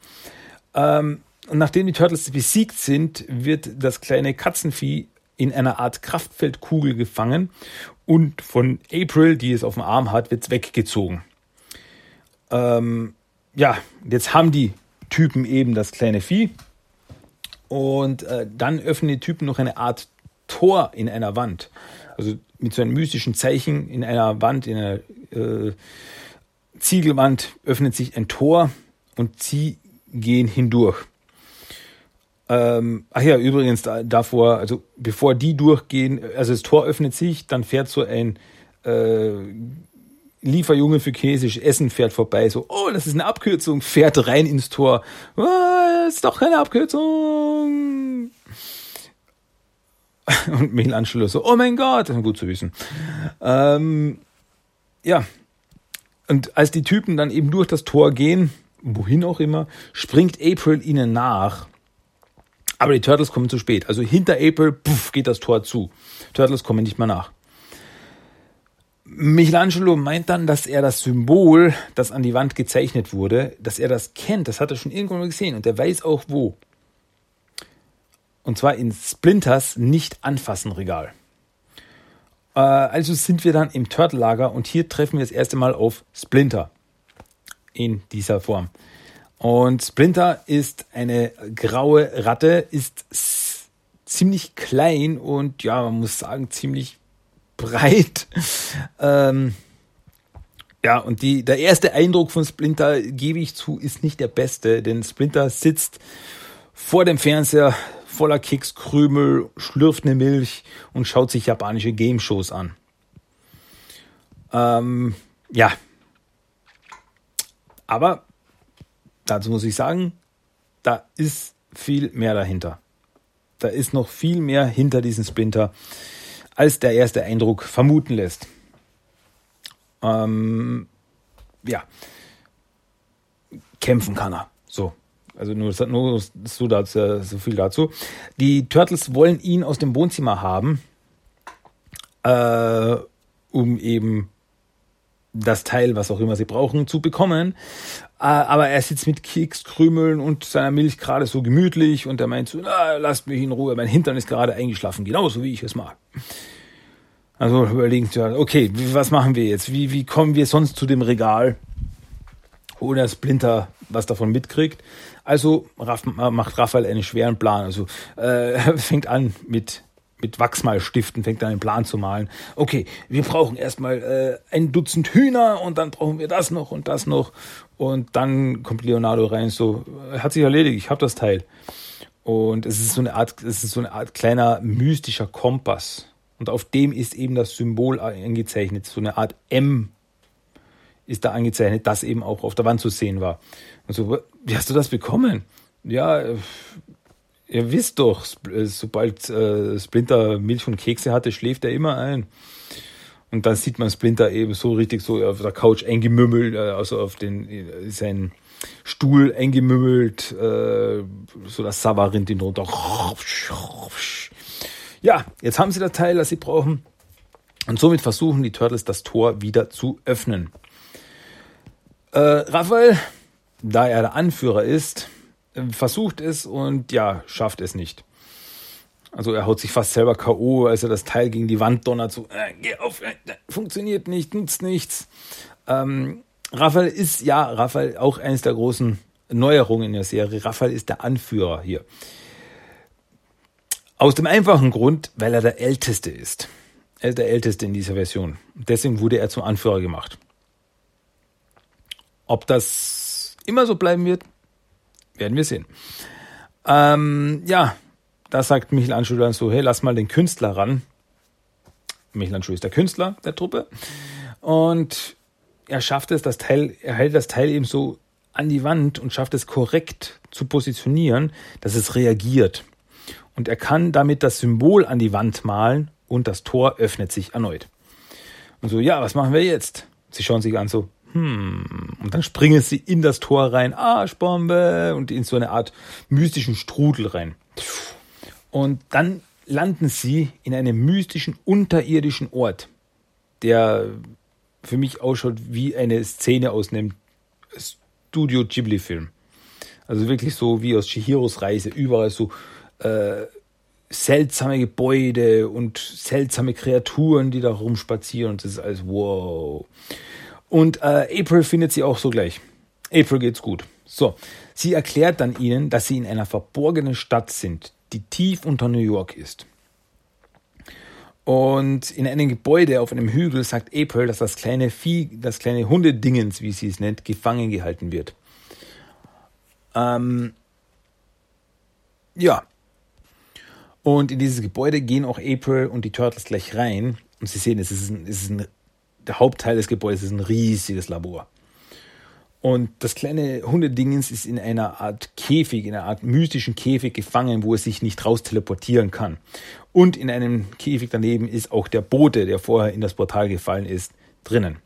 [SPEAKER 1] Ähm, und nachdem die Turtles besiegt sind, wird das kleine Katzenvieh in einer Art Kraftfeldkugel gefangen und von April, die es auf dem Arm hat, wird es weggezogen ähm, ja, jetzt haben die Typen eben das kleine Vieh. Und äh, dann öffnen die Typen noch eine Art Tor in einer Wand. Also mit so einem mystischen Zeichen in einer Wand, in einer äh, Ziegelwand öffnet sich ein Tor und sie gehen hindurch. Ähm, ach ja, übrigens da, davor, also bevor die durchgehen, also das Tor öffnet sich, dann fährt so ein äh, Lieferjunge für chinesisch Essen fährt vorbei, so, oh, das ist eine Abkürzung, fährt rein ins Tor. Oh, das ist doch keine Abkürzung. Und Michelangelo so, oh mein Gott, gut zu wissen. Ähm, ja. Und als die Typen dann eben durch das Tor gehen, wohin auch immer, springt April ihnen nach. Aber die Turtles kommen zu spät. Also hinter April, puff, geht das Tor zu. Turtles kommen nicht mehr nach. Michelangelo meint dann, dass er das Symbol, das an die Wand gezeichnet wurde, dass er das kennt. Das hat er schon irgendwann mal gesehen und er weiß auch wo. Und zwar in Splinters Nicht-Anfassen-Regal. Äh, also sind wir dann im Turtle-Lager und hier treffen wir das erste Mal auf Splinter in dieser Form. Und Splinter ist eine graue Ratte, ist ziemlich klein und ja, man muss sagen, ziemlich breit. Ähm, ja, und die, der erste Eindruck von Splinter, gebe ich zu, ist nicht der beste, denn Splinter sitzt vor dem Fernseher voller Kekskrümel, schlürft eine Milch und schaut sich japanische Game-Shows an. Ähm, ja. Aber dazu muss ich sagen, da ist viel mehr dahinter. Da ist noch viel mehr hinter diesem Splinter, als der erste Eindruck vermuten lässt. Ähm, ja. Kämpfen kann er. So. Also nur, nur so, dazu, so viel dazu. Die Turtles wollen ihn aus dem Wohnzimmer haben, äh, um eben das Teil, was auch immer sie brauchen, zu bekommen. Äh, aber er sitzt mit Kekskrümeln und seiner Milch gerade so gemütlich und er meint so, ah, lasst mich in Ruhe, mein Hintern ist gerade eingeschlafen, genauso wie ich es mag. Also überlegen sie, okay, was machen wir jetzt? Wie, wie kommen wir sonst zu dem Regal, ohne dass Splinter was davon mitkriegt? Also macht Raphael einen schweren Plan. Also äh, fängt an mit mit Wachsmalstiften fängt an einen Plan zu malen. Okay, wir brauchen erstmal äh, ein Dutzend Hühner und dann brauchen wir das noch und das noch. Und dann kommt Leonardo rein, so, hat sich erledigt, ich habe das Teil. Und es ist so eine Art, es ist so eine Art kleiner mystischer Kompass. Und auf dem ist eben das Symbol angezeichnet, so eine Art M ist da angezeichnet, das eben auch auf der Wand zu sehen war. Und so, wie hast du das bekommen? Ja, ihr wisst doch, sobald äh, Splinter Milch und Kekse hatte, schläft er immer ein. Und dann sieht man Splinter eben so richtig so auf der Couch eingemümmelt, äh, also auf den äh, seinen Stuhl eingemümmelt, äh, so das Savarin den runter. Ja, jetzt haben sie das Teil, das sie brauchen. Und somit versuchen die Turtles das Tor wieder zu öffnen. Äh, Raphael, da er der Anführer ist, versucht es und ja, schafft es nicht. Also er haut sich fast selber K.O., als er das Teil gegen die Wand donnert, so, äh, geh auf, äh, funktioniert nicht, nutzt nichts. Ähm, Raphael ist, ja, Raphael auch eines der großen Neuerungen in der Serie. Raphael ist der Anführer hier. Aus dem einfachen Grund, weil er der Älteste ist. Er ist der Älteste in dieser Version. Deswegen wurde er zum Anführer gemacht. Ob das immer so bleiben wird, werden wir sehen. Ähm, ja, da sagt Michelangelo dann so, hey, lass mal den Künstler ran. Michelangelo ist der Künstler der Truppe. Und er schafft es, das Teil, er hält das Teil eben so an die Wand und schafft es korrekt zu positionieren, dass es reagiert. Und er kann damit das Symbol an die Wand malen und das Tor öffnet sich erneut. Und so, ja, was machen wir jetzt? Sie schauen sich an so, hm, und dann springen sie in das Tor rein, Arschbombe, und in so eine Art mystischen Strudel rein. Und dann landen sie in einem mystischen unterirdischen Ort, der für mich ausschaut wie eine Szene aus einem Studio Ghibli-Film. Also wirklich so wie aus Chihiros Reise, überall so äh, seltsame Gebäude und seltsame Kreaturen, die da rumspazieren und das ist alles wow. Und äh, April findet sie auch so gleich. April geht's gut. So, sie erklärt dann ihnen, dass sie in einer verborgenen Stadt sind, die tief unter New York ist. Und in einem Gebäude auf einem Hügel sagt April, dass das kleine Vieh, das kleine Hundedingens, wie sie es nennt, gefangen gehalten wird. Ähm, ja. Und in dieses Gebäude gehen auch April und die Turtles gleich rein. Und sie sehen, es ist ein, es ist ein der Hauptteil des Gebäudes ist ein riesiges Labor. Und das kleine Hundedingens ist in einer Art Käfig, in einer Art mystischen Käfig gefangen, wo es sich nicht raus teleportieren kann. Und in einem Käfig daneben ist auch der Bote, der vorher in das Portal gefallen ist, drinnen.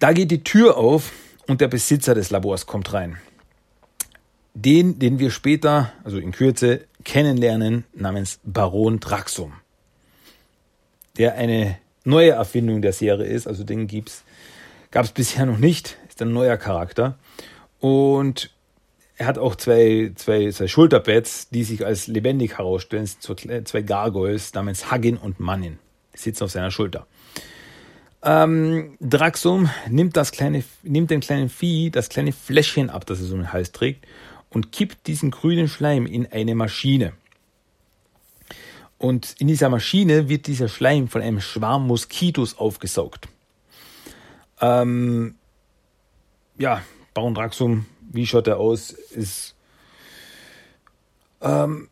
[SPEAKER 1] Da geht die Tür auf und der Besitzer des Labors kommt rein. Den, den wir später, also in Kürze, kennenlernen, namens Baron Draxum. Der eine neue Erfindung der Serie ist. Also den gab es bisher noch nicht. Ist ein neuer Charakter. Und er hat auch zwei, zwei, zwei Schulterpads, die sich als lebendig herausstellen. Zwei Gargoyles namens Haggin und Mannin. Die sitzen auf seiner Schulter. Ähm, Draxum nimmt das kleine, nimmt dem kleinen Vieh das kleine Fläschchen ab, das es um den Hals trägt, und kippt diesen grünen Schleim in eine Maschine. Und in dieser Maschine wird dieser Schleim von einem Schwarm Moskitos aufgesaugt. Ähm, ja, Baron Draxum, wie schaut er aus? Ist, ähm,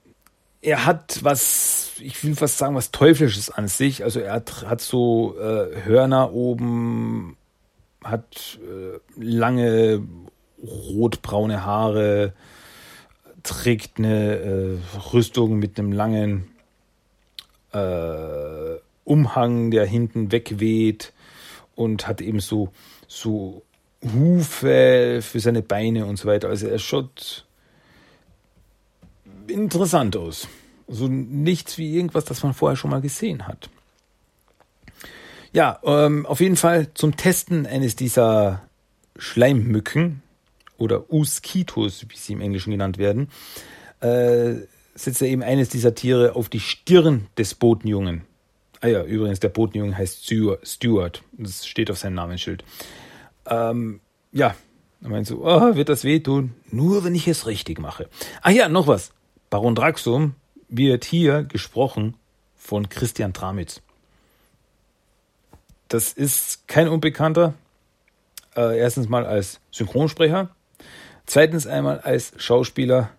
[SPEAKER 1] er hat was, ich will fast sagen, was Teuflisches an sich. Also er hat, hat so äh, Hörner oben, hat äh, lange rotbraune Haare, trägt eine äh, Rüstung mit einem langen äh, Umhang, der hinten wegweht und hat eben so, so Hufe für seine Beine und so weiter. Also er schaut interessant aus. Also nichts wie irgendwas, das man vorher schon mal gesehen hat. Ja, ähm, auf jeden Fall zum Testen eines dieser Schleimmücken oder Uskitos, wie sie im Englischen genannt werden, äh, setzt er eben eines dieser Tiere auf die Stirn des Botenjungen. Ah ja, übrigens, der Botenjunge heißt Stuart. Das steht auf seinem Namensschild. Ähm, ja, er meint so, oh, wird das wehtun? Nur wenn ich es richtig mache. Ach ja, noch was. Baron Draxum wird hier gesprochen von Christian Tramitz. Das ist kein Unbekannter. Äh, erstens mal als Synchronsprecher. Zweitens einmal als Schauspieler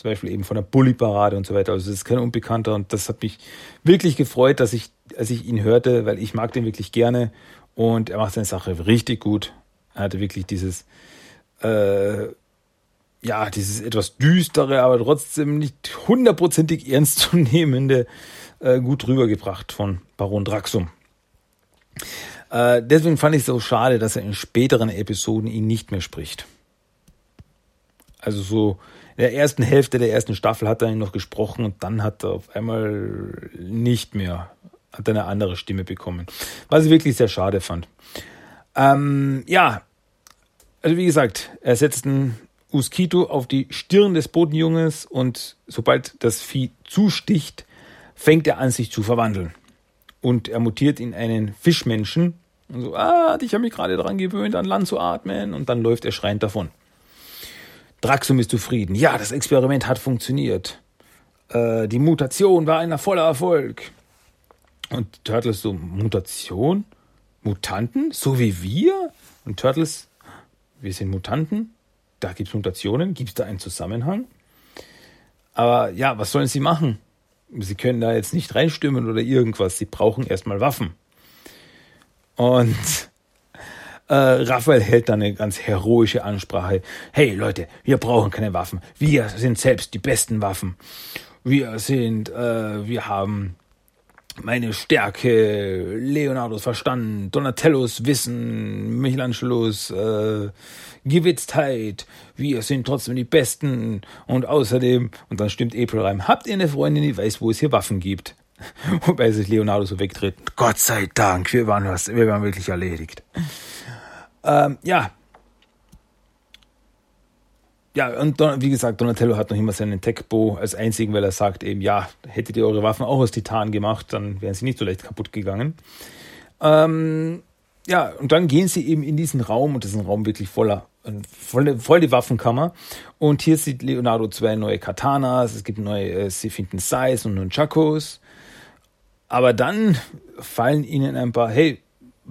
[SPEAKER 1] zum Beispiel eben von der Bully-Parade und so weiter. Also das ist kein Unbekannter und das hat mich wirklich gefreut, dass ich, als ich ihn hörte, weil ich mag den wirklich gerne und er macht seine Sache richtig gut. Er hatte wirklich dieses, äh, ja, dieses etwas düstere, aber trotzdem nicht hundertprozentig ernstzunehmende äh, gut rübergebracht von Baron Draxum. Äh, deswegen fand ich es so schade, dass er in späteren Episoden ihn nicht mehr spricht. Also so in der ersten Hälfte der ersten Staffel hat er ihn noch gesprochen und dann hat er auf einmal nicht mehr, hat eine andere Stimme bekommen. Was ich wirklich sehr schade fand. Ähm, ja, also wie gesagt, er setzt einen Uskito auf die Stirn des Bodenjunges und sobald das Vieh zusticht, fängt er an, sich zu verwandeln. Und er mutiert in einen Fischmenschen. Und so, ah, ich habe mich gerade daran gewöhnt, an Land zu atmen. Und dann läuft er schreiend davon. Draxum ist zufrieden. Ja, das Experiment hat funktioniert. Äh, die Mutation war ein voller Erfolg. Und Turtles so, Mutation? Mutanten? So wie wir? Und Turtles, wir sind Mutanten? Da gibt es Mutationen? Gibt es da einen Zusammenhang? Aber ja, was sollen sie machen? Sie können da jetzt nicht reinstimmen oder irgendwas. Sie brauchen erstmal Waffen. Und äh, Raphael hält dann eine ganz heroische Ansprache. Hey Leute, wir brauchen keine Waffen. Wir sind selbst die besten Waffen. Wir sind, äh, wir haben meine Stärke, Leonardos Verstand, Donatellos Wissen, Michelangelos äh, Gewitztheit. Wir sind trotzdem die Besten. Und außerdem, und dann stimmt April rein, habt ihr eine Freundin, die weiß, wo es hier Waffen gibt? Wobei sich Leonardo so wegtritt. Gott sei Dank, wir waren, was, wir waren wirklich erledigt. Ähm, ja. Ja, und wie gesagt, Donatello hat noch immer seinen Tech-Bow als einzigen, weil er sagt eben, ja, hättet ihr eure Waffen auch aus Titan gemacht, dann wären sie nicht so leicht kaputt gegangen. Ähm, ja, und dann gehen sie eben in diesen Raum und das ist ein Raum wirklich voller, voll, voll die Waffenkammer. Und hier sieht Leonardo zwei neue Katanas, es gibt neue, äh, sie finden Sais und Nunchakos. Aber dann fallen ihnen ein paar, hey,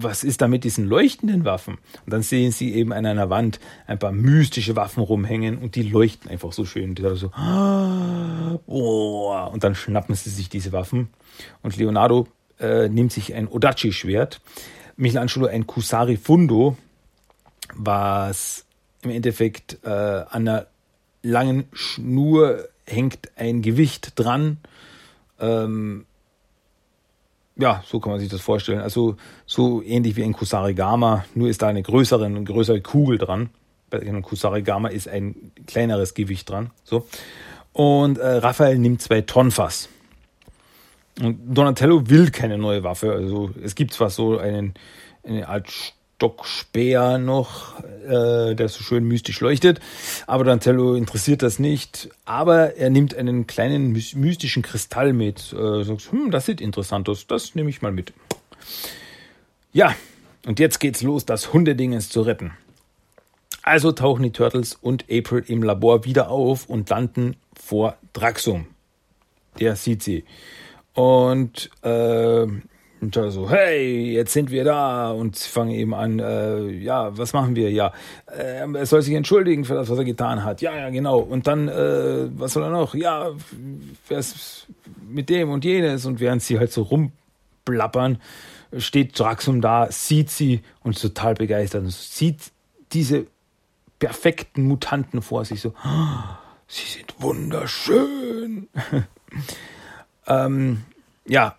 [SPEAKER 1] was ist da mit diesen leuchtenden Waffen? Und dann sehen sie eben an einer Wand ein paar mystische Waffen rumhängen und die leuchten einfach so schön. Die so, oh, und dann schnappen sie sich diese Waffen. Und Leonardo äh, nimmt sich ein Odachi-Schwert, Michelangelo ein Kusari Fundo, was im Endeffekt äh, an einer langen Schnur hängt ein Gewicht dran. Ähm, ja, so kann man sich das vorstellen. Also so ähnlich wie ein Kusarigama, nur ist da eine größere, eine größere Kugel dran. Bei einem Kusarigama ist ein kleineres Gewicht dran. So. Und äh, Raphael nimmt zwei Tonfas. Und Donatello will keine neue Waffe. Also es gibt zwar so einen, eine Art Stockspeer noch, äh, der so schön mystisch leuchtet, aber Donatello interessiert das nicht. Aber er nimmt einen kleinen mystischen Kristall mit. Äh, sagt, hm, das sieht interessant aus, das nehme ich mal mit. Ja, und jetzt geht's los, das Hundedingens zu retten. Also tauchen die Turtles und April im Labor wieder auf und landen vor Draxum. Der sieht sie. Und äh, und da so, hey, jetzt sind wir da und fangen eben an, äh, ja, was machen wir? Ja, äh, er soll sich entschuldigen für das, was er getan hat. Ja, ja, genau. Und dann, äh, was soll er noch? Ja, wer ist mit dem und jenes? Und während sie halt so rumblappern, steht Draxum da, sieht sie und ist total begeistert und sieht diese perfekten Mutanten vor sich so, oh, sie sind wunderschön. ähm, ja,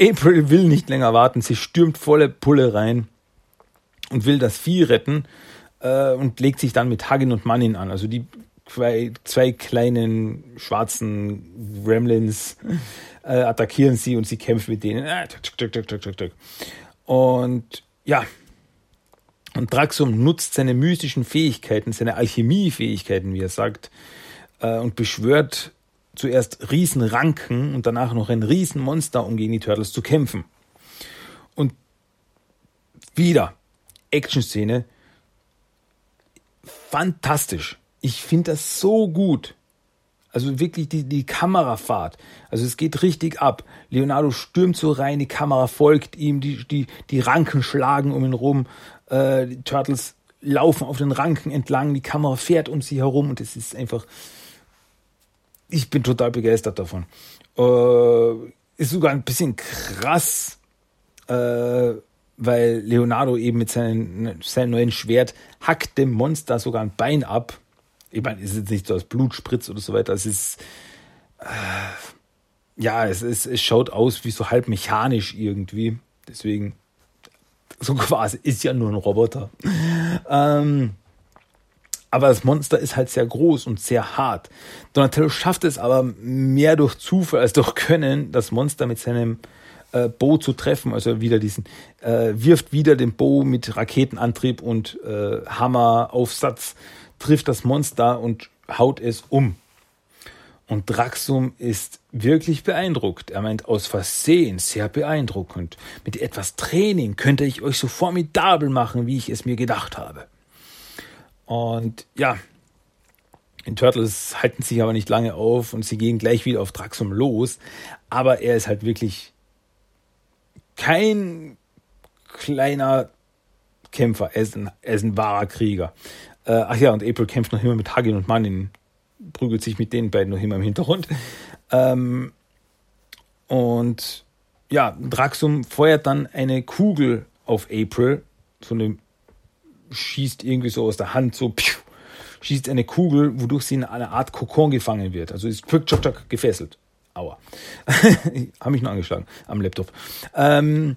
[SPEAKER 1] April will nicht länger warten. Sie stürmt volle Pulle rein und will das Vieh retten äh, und legt sich dann mit Hagen und Mannin an. Also die zwei, zwei kleinen schwarzen Gremlins äh, attackieren sie und sie kämpft mit denen. Ah, und ja, und Draxum nutzt seine mystischen Fähigkeiten, seine Alchemiefähigkeiten, wie er sagt, äh, und beschwört zuerst Riesenranken und danach noch ein Riesenmonster, um gegen die Turtles zu kämpfen. Und wieder Action-Szene. Fantastisch. Ich finde das so gut. Also wirklich die, die Kamerafahrt. Also es geht richtig ab. Leonardo stürmt so rein, die Kamera folgt ihm, die, die, die Ranken schlagen um ihn rum. Äh, die Turtles laufen auf den Ranken entlang, die Kamera fährt um sie herum und es ist einfach ich bin total begeistert davon. Äh, ist sogar ein bisschen krass, äh, weil Leonardo eben mit seinem, seinem neuen Schwert hackt dem Monster sogar ein Bein ab. Ich meine, es ist jetzt nicht so, dass Blut spritzt oder so weiter. Es ist, äh, ja, es, ist, es schaut aus wie so halb mechanisch irgendwie. Deswegen, so quasi, ist ja nur ein Roboter. ähm, aber das Monster ist halt sehr groß und sehr hart. Donatello schafft es aber mehr durch Zufall als durch Können, das Monster mit seinem äh, Bow zu treffen. Also wieder diesen, äh, wirft wieder den Bow mit Raketenantrieb und äh, Hammeraufsatz, trifft das Monster und haut es um. Und Draxum ist wirklich beeindruckt. Er meint aus Versehen sehr beeindruckend. Mit etwas Training könnte ich euch so formidabel machen, wie ich es mir gedacht habe. Und ja, die Turtles halten sich aber nicht lange auf und sie gehen gleich wieder auf Draxum los. Aber er ist halt wirklich kein kleiner Kämpfer. Er ist ein, er ist ein wahrer Krieger. Äh, ach ja, und April kämpft noch immer mit Hagin und Mannin, prügelt sich mit den beiden noch immer im Hintergrund. Ähm, und ja, Draxum feuert dann eine Kugel auf April, so eine schießt irgendwie so aus der Hand so, piu, schießt eine Kugel, wodurch sie in eine Art Kokon gefangen wird. Also ist quick chock, chock, gefesselt. Aua. Habe mich nur angeschlagen am Laptop. Ähm,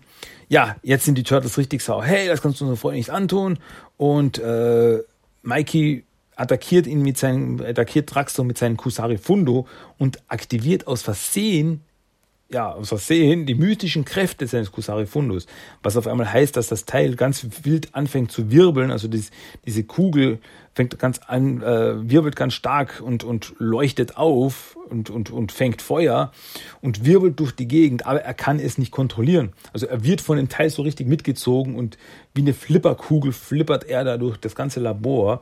[SPEAKER 1] ja, jetzt sind die Turtles richtig sauer. Hey, das kannst du unserer Freund nicht antun. Und äh, Mikey attackiert ihn mit seinem, attackiert Draxler mit seinem Kusari Fundo und aktiviert aus Versehen ja, aus Versehen die mystischen Kräfte seines Kusari Fundus, was auf einmal heißt, dass das Teil ganz wild anfängt zu wirbeln, also dies, diese Kugel fängt ganz an, äh, wirbelt ganz stark und, und leuchtet auf und, und, und fängt Feuer und wirbelt durch die Gegend, aber er kann es nicht kontrollieren. Also er wird von dem Teil so richtig mitgezogen und wie eine Flipperkugel flippert er da durch das ganze Labor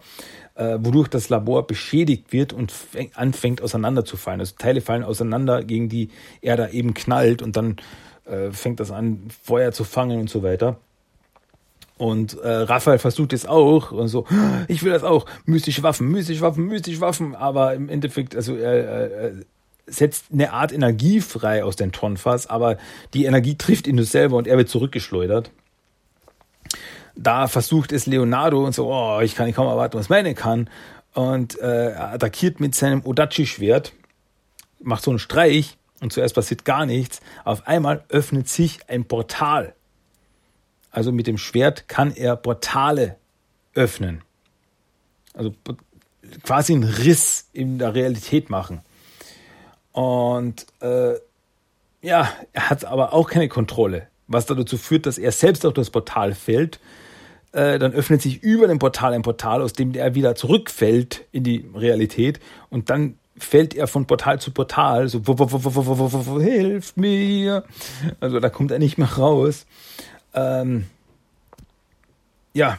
[SPEAKER 1] äh, wodurch das Labor beschädigt wird und anfängt auseinanderzufallen. Also Teile fallen auseinander, gegen die er da eben knallt und dann äh, fängt das an, Feuer zu fangen und so weiter. Und äh, Raphael versucht es auch und so, ich will das auch, mystische Waffen, mystische Waffen, mystische Waffen, aber im Endeffekt, also er, er setzt eine Art Energie frei aus den Tonfass, aber die Energie trifft ihn nur selber und er wird zurückgeschleudert da versucht es Leonardo und so, oh, ich kann nicht kaum erwarten, was meine kann. Und äh, er attackiert mit seinem Odachi-Schwert, macht so einen Streich und zuerst passiert gar nichts. Auf einmal öffnet sich ein Portal. Also mit dem Schwert kann er Portale öffnen. Also quasi einen Riss in der Realität machen. Und äh, ja, er hat aber auch keine Kontrolle, was dazu führt, dass er selbst auf das Portal fällt. Äh, dann öffnet sich über dem Portal ein Portal, aus dem er wieder zurückfällt in die Realität und dann fällt er von Portal zu Portal, so hilft mir. Also da kommt er nicht mehr raus. Ähm, ja,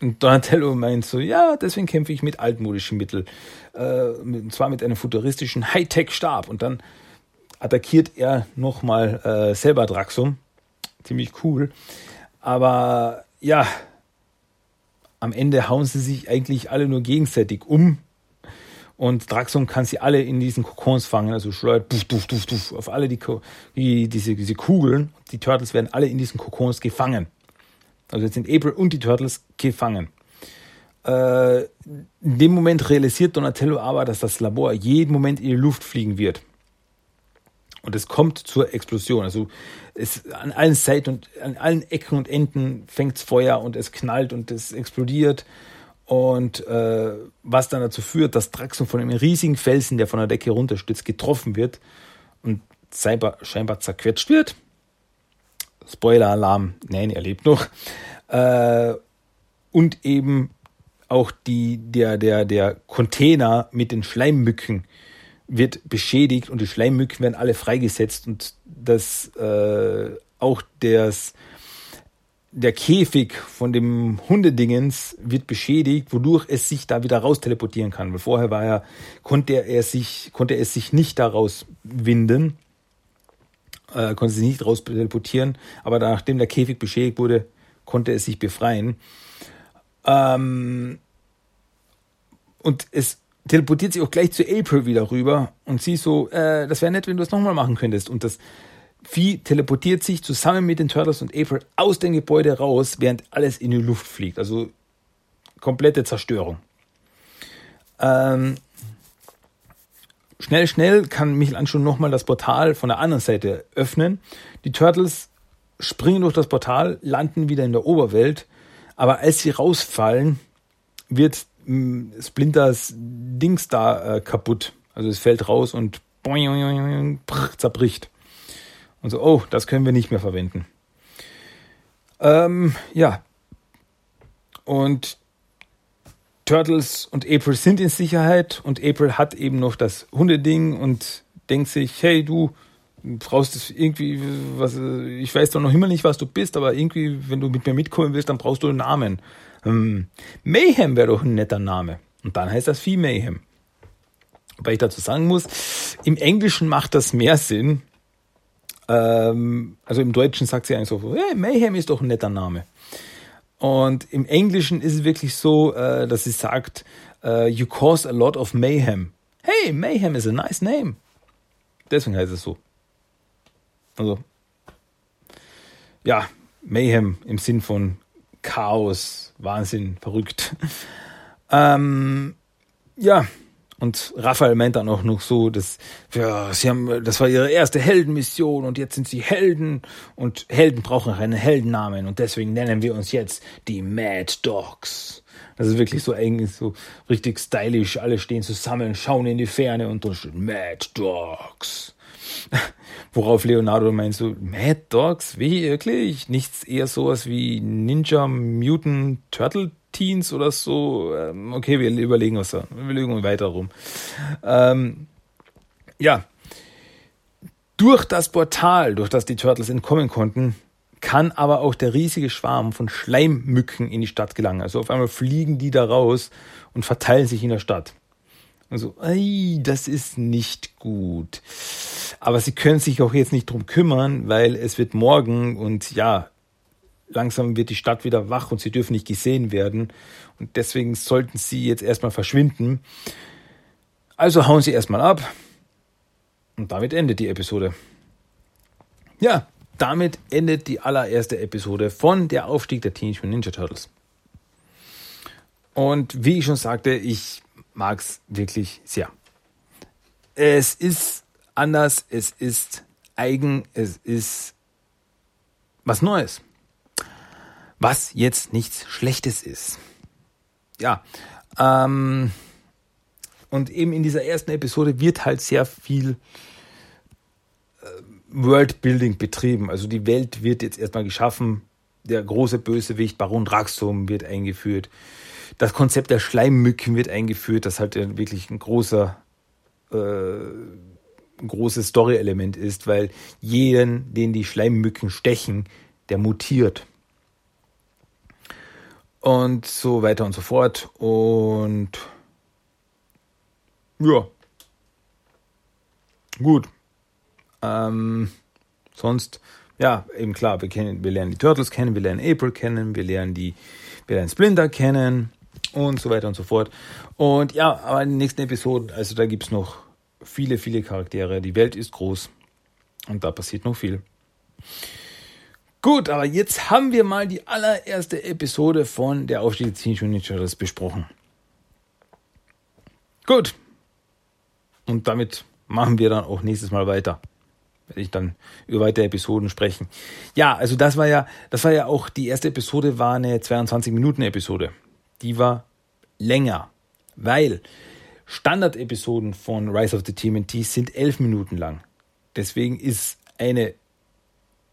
[SPEAKER 1] und Donatello meint so, ja, deswegen kämpfe ich mit altmodischen Mitteln. Äh, und zwar mit einem futuristischen Hightech-Stab. Und dann attackiert er nochmal äh, selber Draxum. Ziemlich cool. Aber ja, am Ende hauen sie sich eigentlich alle nur gegenseitig um. Und Draxum kann sie alle in diesen Kokons fangen, also schleudert puff, puff, puff, puff, auf alle die, die, diese, diese Kugeln. Die Turtles werden alle in diesen Kokons gefangen. Also jetzt sind April und die Turtles gefangen. Äh, in dem Moment realisiert Donatello aber, dass das Labor jeden Moment in die Luft fliegen wird. Und es kommt zur Explosion. Also es an allen Seiten und an allen Ecken und Enden fängt Feuer und es knallt und es explodiert. Und äh, was dann dazu führt, dass Draxum von einem riesigen Felsen, der von der Decke runterstützt, getroffen wird und scheinbar, scheinbar zerquetscht wird. Spoiler-Alarm, nein, er lebt noch. Äh, und eben auch die, der, der, der Container mit den Schleimmücken wird beschädigt und die Schleimmücken werden alle freigesetzt und das äh, auch das, der Käfig von dem Hundedingens wird beschädigt, wodurch es sich da wieder raus teleportieren kann. Weil vorher war er, konnte er sich, konnte es sich nicht daraus winden äh, konnte sich nicht raus teleportieren, aber nachdem der Käfig beschädigt wurde, konnte es sich befreien. Ähm, und es teleportiert sich auch gleich zu April wieder rüber und sie so, äh, das wäre nett, wenn du es nochmal machen könntest. Und das Vieh teleportiert sich zusammen mit den Turtles und April aus dem Gebäude raus, während alles in die Luft fliegt. Also komplette Zerstörung. Ähm, Schnell, schnell kann Michelangelo nochmal das Portal von der anderen Seite öffnen. Die Turtles springen durch das Portal, landen wieder in der Oberwelt, aber als sie rausfallen, wird Splinters Dings da äh, kaputt. Also es fällt raus und zerbricht. Und so, oh, das können wir nicht mehr verwenden. Ähm, ja. Und Turtles und April sind in Sicherheit und April hat eben noch das Hundeding und denkt sich, hey du, brauchst es irgendwie, was, ich weiß doch noch immer nicht, was du bist, aber irgendwie, wenn du mit mir mitkommen willst, dann brauchst du einen Namen. Hm, Mayhem wäre doch ein netter Name. Und dann heißt das Vieh Mayhem. Wobei ich dazu sagen muss, im Englischen macht das mehr Sinn. Ähm, also im Deutschen sagt sie eigentlich so, hey, Mayhem ist doch ein netter Name. Und im Englischen ist es wirklich so, äh, dass sie sagt, uh, you cause a lot of mayhem. Hey, Mayhem is a nice name. Deswegen heißt es so. Also, ja, Mayhem im Sinn von Chaos, Wahnsinn, verrückt. ähm, ja, und Raphael meint dann auch noch so, dass ja, sie haben, das war ihre erste Heldenmission und jetzt sind sie Helden und Helden brauchen auch einen Heldennamen und deswegen nennen wir uns jetzt die Mad Dogs. Das ist wirklich so eigentlich so richtig stylisch. Alle stehen zusammen, schauen in die Ferne und dann steht Mad Dogs. Worauf Leonardo meint so, Mad Dogs, wirklich? Nichts eher sowas wie Ninja Mutant Turtle Teens oder so. Ähm, okay, wir überlegen was da. Wir überlegen weiter rum. Ähm, ja. Durch das Portal, durch das die Turtles entkommen konnten, kann aber auch der riesige Schwarm von Schleimmücken in die Stadt gelangen. Also auf einmal fliegen die da raus und verteilen sich in der Stadt. Also, ey, das ist nicht gut. Aber sie können sich auch jetzt nicht drum kümmern, weil es wird morgen und ja, langsam wird die Stadt wieder wach und sie dürfen nicht gesehen werden. Und deswegen sollten sie jetzt erstmal verschwinden. Also hauen sie erstmal ab. Und damit endet die Episode. Ja, damit endet die allererste Episode von Der Aufstieg der Teenage Mutant Ninja Turtles. Und wie ich schon sagte, ich mag es wirklich sehr. Es ist anders, es ist eigen, es ist was Neues was jetzt nichts Schlechtes ist. Ja, ähm, und eben in dieser ersten Episode wird halt sehr viel, äh, Worldbuilding betrieben. Also die Welt wird jetzt erstmal geschaffen. Der große Bösewicht Baron Draxum wird eingeführt. Das Konzept der Schleimmücken wird eingeführt, das halt wirklich ein großer, äh, großes Story-Element ist, weil jeden, den die Schleimmücken stechen, der mutiert. Und so weiter und so fort. Und ja. Gut. Ähm, sonst, ja, eben klar, wir kennen, wir lernen die Turtles kennen, wir lernen April kennen, wir lernen die, wir lernen Splinter kennen und so weiter und so fort. Und ja, aber in den nächsten Episoden, also da gibt es noch viele, viele Charaktere. Die Welt ist groß und da passiert noch viel. Gut, aber jetzt haben wir mal die allererste Episode von der Aufstieg des Teenage besprochen. Gut. Und damit machen wir dann auch nächstes Mal weiter. Werde ich dann über weitere Episoden sprechen. Ja, also das war ja, das war ja auch, die erste Episode war eine 22 Minuten Episode. Die war länger, weil Standard-Episoden von Rise of the TMNT sind elf Minuten lang. Deswegen ist eine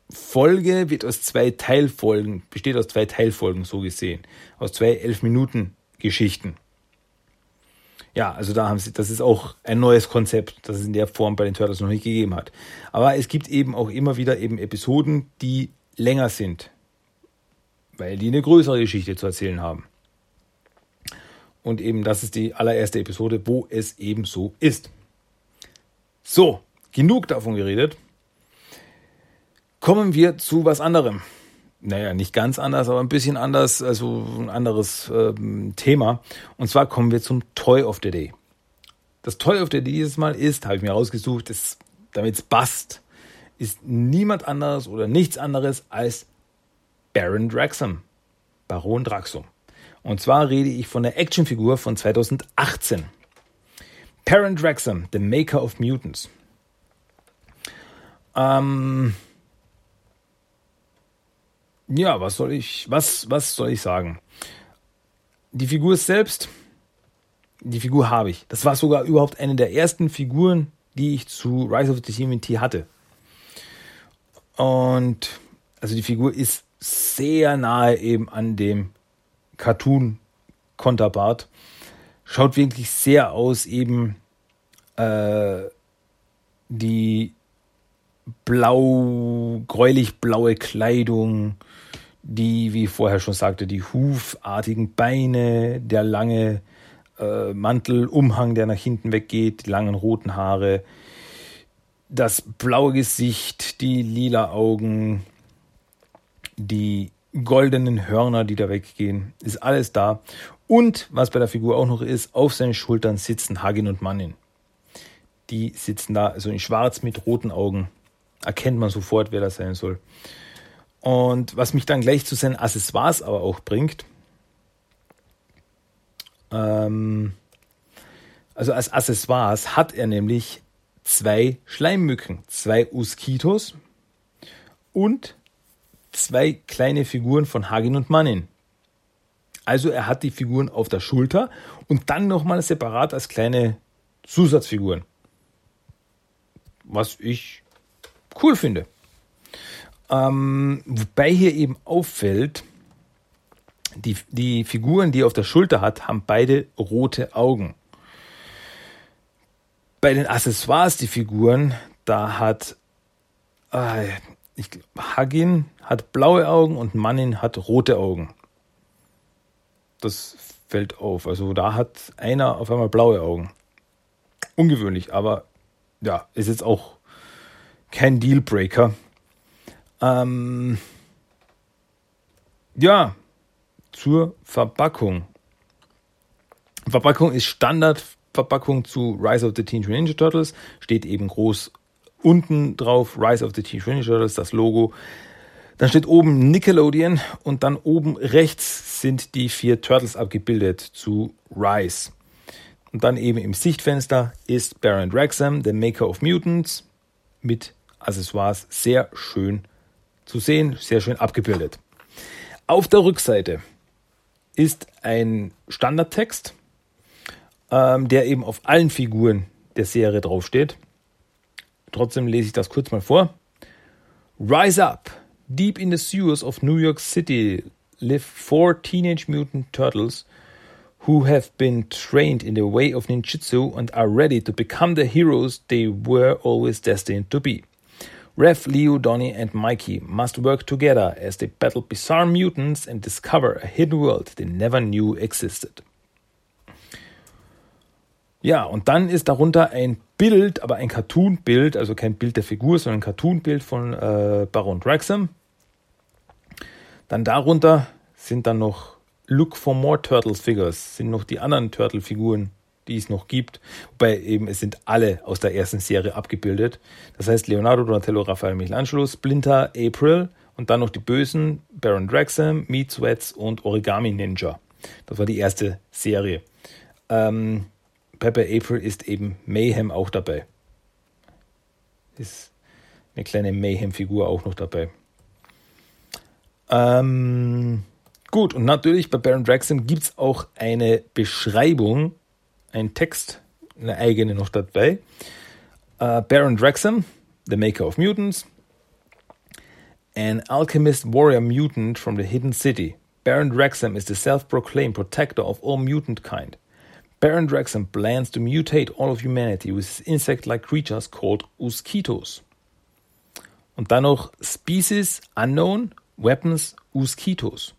[SPEAKER 1] Folge wird aus zwei Teilfolgen, besteht aus zwei Teilfolgen so gesehen, aus zwei elf Minuten Geschichten ja, also da haben sie, das ist auch ein neues Konzept, das es in der Form bei den Turtles noch nicht gegeben hat. Aber es gibt eben auch immer wieder eben Episoden, die länger sind, weil die eine größere Geschichte zu erzählen haben. Und eben das ist die allererste Episode, wo es eben so ist. So, genug davon geredet. Kommen wir zu was anderem naja, nicht ganz anders, aber ein bisschen anders, also ein anderes ähm, Thema. Und zwar kommen wir zum Toy of the Day. Das Toy of the Day dieses Mal ist, habe ich mir rausgesucht, damit es passt, ist niemand anderes oder nichts anderes als Baron Draxum. Baron Draxum. Und zwar rede ich von der Actionfigur von 2018. Baron Draxum, The Maker of Mutants. Ähm, ja, was soll ich, was, was soll ich sagen? Die Figur selbst, die Figur habe ich. Das war sogar überhaupt eine der ersten Figuren, die ich zu Rise of the TMNT hatte. Und also die Figur ist sehr nahe eben an dem Cartoon Konterpart. Schaut wirklich sehr aus, eben äh, die blau, gräulich-blaue Kleidung, die, wie ich vorher schon sagte, die hufartigen Beine, der lange äh, Mantelumhang, der nach hinten weggeht, die langen roten Haare, das blaue Gesicht, die lila Augen, die goldenen Hörner, die da weggehen, ist alles da. Und was bei der Figur auch noch ist, auf seinen Schultern sitzen Hagin und Mannin. Die sitzen da, also in schwarz mit roten Augen erkennt man sofort, wer das sein soll. Und was mich dann gleich zu seinen Accessoires aber auch bringt, ähm, also als Accessoires hat er nämlich zwei Schleimmücken, zwei Uskitos und zwei kleine Figuren von Hagin und Mannin. Also er hat die Figuren auf der Schulter und dann nochmal separat als kleine Zusatzfiguren. Was ich cool finde. Ähm, wobei hier eben auffällt, die, die Figuren, die er auf der Schulter hat, haben beide rote Augen. Bei den Accessoires, die Figuren, da hat äh, ich, Hagin hat blaue Augen und Mannin hat rote Augen. Das fällt auf. Also da hat einer auf einmal blaue Augen. Ungewöhnlich, aber ja, ist jetzt auch kein Dealbreaker. Ähm, ja, zur Verpackung. Verpackung ist Standardverpackung zu Rise of the Teenage Ninja Turtles. Steht eben groß unten drauf Rise of the Teenage Turtles, das Logo. Dann steht oben Nickelodeon und dann oben rechts sind die vier Turtles abgebildet zu Rise. Und dann eben im Sichtfenster ist Baron Draxam, der Maker of Mutants, mit Accessoires sehr schön zu sehen, sehr schön abgebildet. Auf der Rückseite ist ein Standardtext, ähm, der eben auf allen Figuren der Serie draufsteht. Trotzdem lese ich das kurz mal vor. Rise up! Deep in the sewers of New York City live four teenage mutant turtles who have been trained in the way of ninjutsu and are ready to become the heroes they were always destined to be. Rev, Leo, Donnie, and Mikey must work together as they battle bizarre mutants and discover a hidden world they never knew existed. Ja, und dann ist darunter ein Bild, aber ein Cartoon-Bild, also kein Bild der Figur, sondern ein Cartoon-Bild von äh, Baron Draxam. Dann darunter sind dann noch Look for More Turtles Figures, sind noch die anderen Turtle-Figuren, die es noch gibt. Wobei eben es sind alle aus der ersten Serie abgebildet. Das heißt Leonardo, Donatello, Raphael, Michelangelo, Splinter, April und dann noch die Bösen, Baron Draxam, Meat Sweats und Origami Ninja. Das war die erste Serie. Ähm, Pepper April ist eben Mayhem auch dabei. Ist eine kleine Mayhem-Figur auch noch dabei. Ähm, gut, und natürlich bei Baron Draxam gibt es auch eine Beschreibung, ein Text, eine eigene noch dabei. Uh, Baron Draxam, the maker of mutants. An alchemist warrior mutant from the hidden city. Baron Draxam is the self proclaimed protector of all mutant kind. Baron Draxam plans to mutate all of humanity with insect like creatures called Uskitos. Und dann noch Species Unknown, Weapons Uskitos.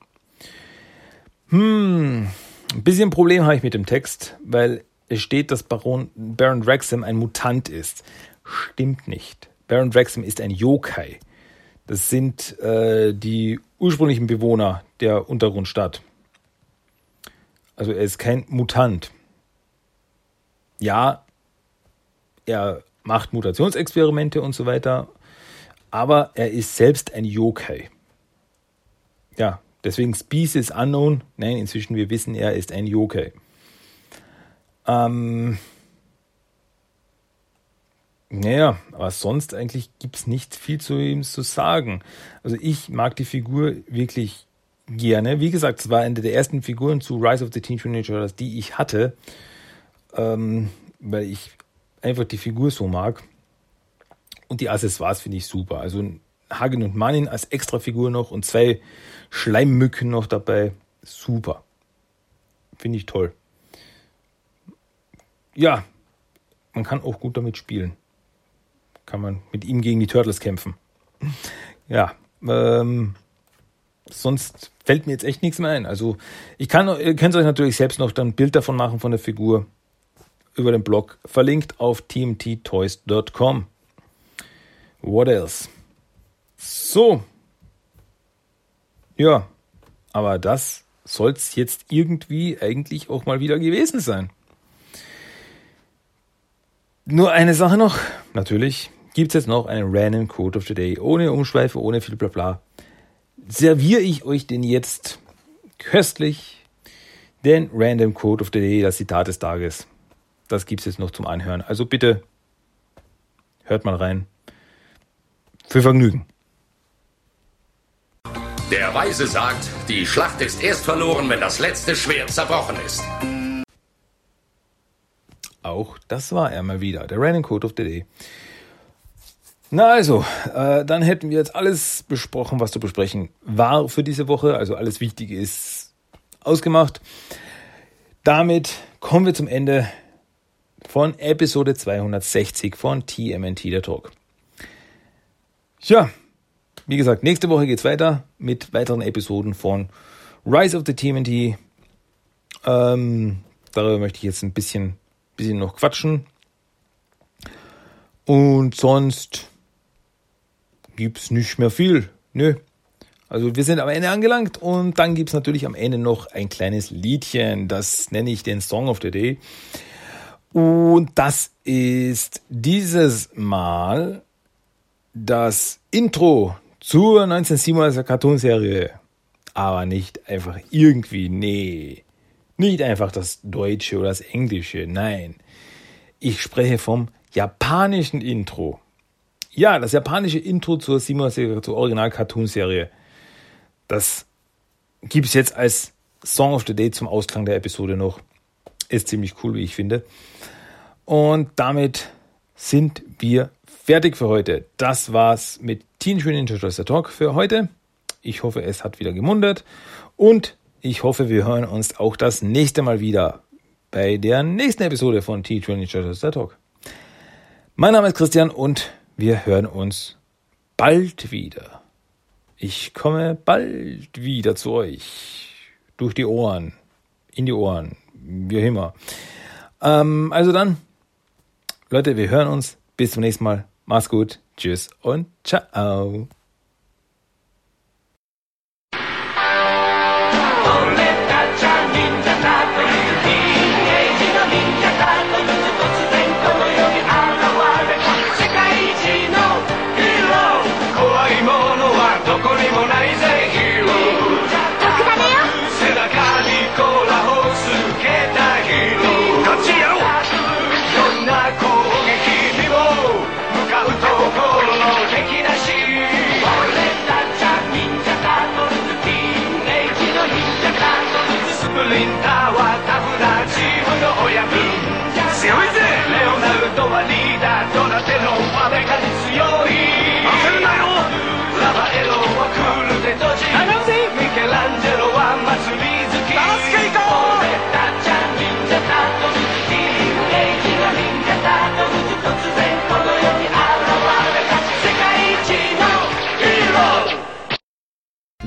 [SPEAKER 1] Hm, ein bisschen Problem habe ich mit dem Text, weil es steht, dass Baron, Baron Draxam ein Mutant ist. Stimmt nicht. Baron Draxam ist ein Yokai. Das sind äh, die ursprünglichen Bewohner der Untergrundstadt. Also er ist kein Mutant. Ja, er macht Mutationsexperimente und so weiter, aber er ist selbst ein Yokai. Ja, deswegen Species Unknown. Nein, inzwischen wir wissen, er ist ein Yokai. Ähm, naja, aber sonst eigentlich gibt es nicht viel zu ihm zu sagen. Also ich mag die Figur wirklich gerne. Wie gesagt, es war eine der ersten Figuren zu Rise of the Teenage Mutant Ninja Turtles, die ich hatte, ähm, weil ich einfach die Figur so mag. Und die Accessoires finde ich super. Also Hagen und Manin als Extrafigur noch und zwei Schleimmücken noch dabei. Super. Finde ich toll ja, man kann auch gut damit spielen. Kann man mit ihm gegen die Turtles kämpfen. Ja, ähm, sonst fällt mir jetzt echt nichts mehr ein. Also ich kann, ihr könnt euch natürlich selbst noch dann ein Bild davon machen von der Figur über den Blog, verlinkt auf tmttoys.com. What else? So. Ja, aber das soll es jetzt irgendwie eigentlich auch mal wieder gewesen sein. Nur eine Sache noch. Natürlich gibt es jetzt noch einen Random Code of the Day. Ohne Umschweife, ohne viel Blabla. Serviere ich euch den jetzt köstlich. Den Random Code of the Day, das Zitat des Tages. Das gibt es jetzt noch zum Anhören. Also bitte hört mal rein. Für Vergnügen.
[SPEAKER 3] Der Weise sagt, die Schlacht ist erst verloren, wenn das letzte Schwert zerbrochen ist.
[SPEAKER 1] Auch das war er mal wieder, der Random Code of the Day. Na also, äh, dann hätten wir jetzt alles besprochen, was zu besprechen war für diese Woche. Also alles Wichtige ist ausgemacht. Damit kommen wir zum Ende von Episode 260 von TMNT der Talk. Ja, wie gesagt, nächste Woche geht's weiter mit weiteren Episoden von Rise of the TMNT. Ähm, darüber möchte ich jetzt ein bisschen bisschen noch quatschen. Und sonst gibt's nicht mehr viel. Nö. Also wir sind am Ende angelangt und dann gibt's natürlich am Ende noch ein kleines Liedchen. Das nenne ich den Song of the Day. Und das ist dieses Mal das Intro zur 1997er Cartoonserie. Aber nicht einfach irgendwie, nee. Nicht einfach das Deutsche oder das Englische, nein. Ich spreche vom japanischen Intro. Ja, das japanische Intro zur 87 zur Original-Cartoon-Serie. Das gibt es jetzt als Song of the Day zum Ausklang der Episode noch. Ist ziemlich cool, wie ich finde. Und damit sind wir fertig für heute. Das war's mit
[SPEAKER 4] Ninja Turtles der Talk für heute. Ich hoffe, es hat wieder gemundet und ich hoffe, wir hören uns auch das nächste Mal wieder bei der nächsten Episode von Ninja Turtles der Talk. Mein Name ist Christian und wir hören uns bald wieder. Ich komme bald wieder zu euch. Durch die Ohren. In die Ohren. Wie immer. Ähm, also dann, Leute, wir hören uns. Bis zum nächsten Mal. Mach's gut. Tschüss und ciao.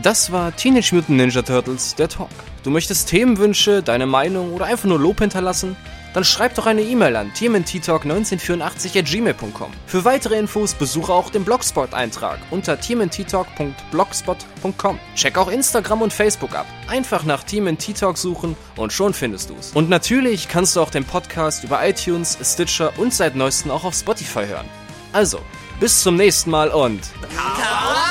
[SPEAKER 5] Das war Teenage Mutant Ninja Turtles, der Talk. Du möchtest Themenwünsche, deine Meinung oder einfach nur Lob hinterlassen? Dann schreib doch eine E-Mail an tmnttalk1984 Für weitere Infos besuche auch den Blogspot-Eintrag unter tmnttalk.blogspot.com. Check auch Instagram und Facebook ab. Einfach nach TMNT Talk suchen und schon findest du's. Und natürlich kannst du auch den Podcast über iTunes, Stitcher und seit neuestem auch auf Spotify hören. Also, bis zum nächsten Mal und...
[SPEAKER 6] Kaka.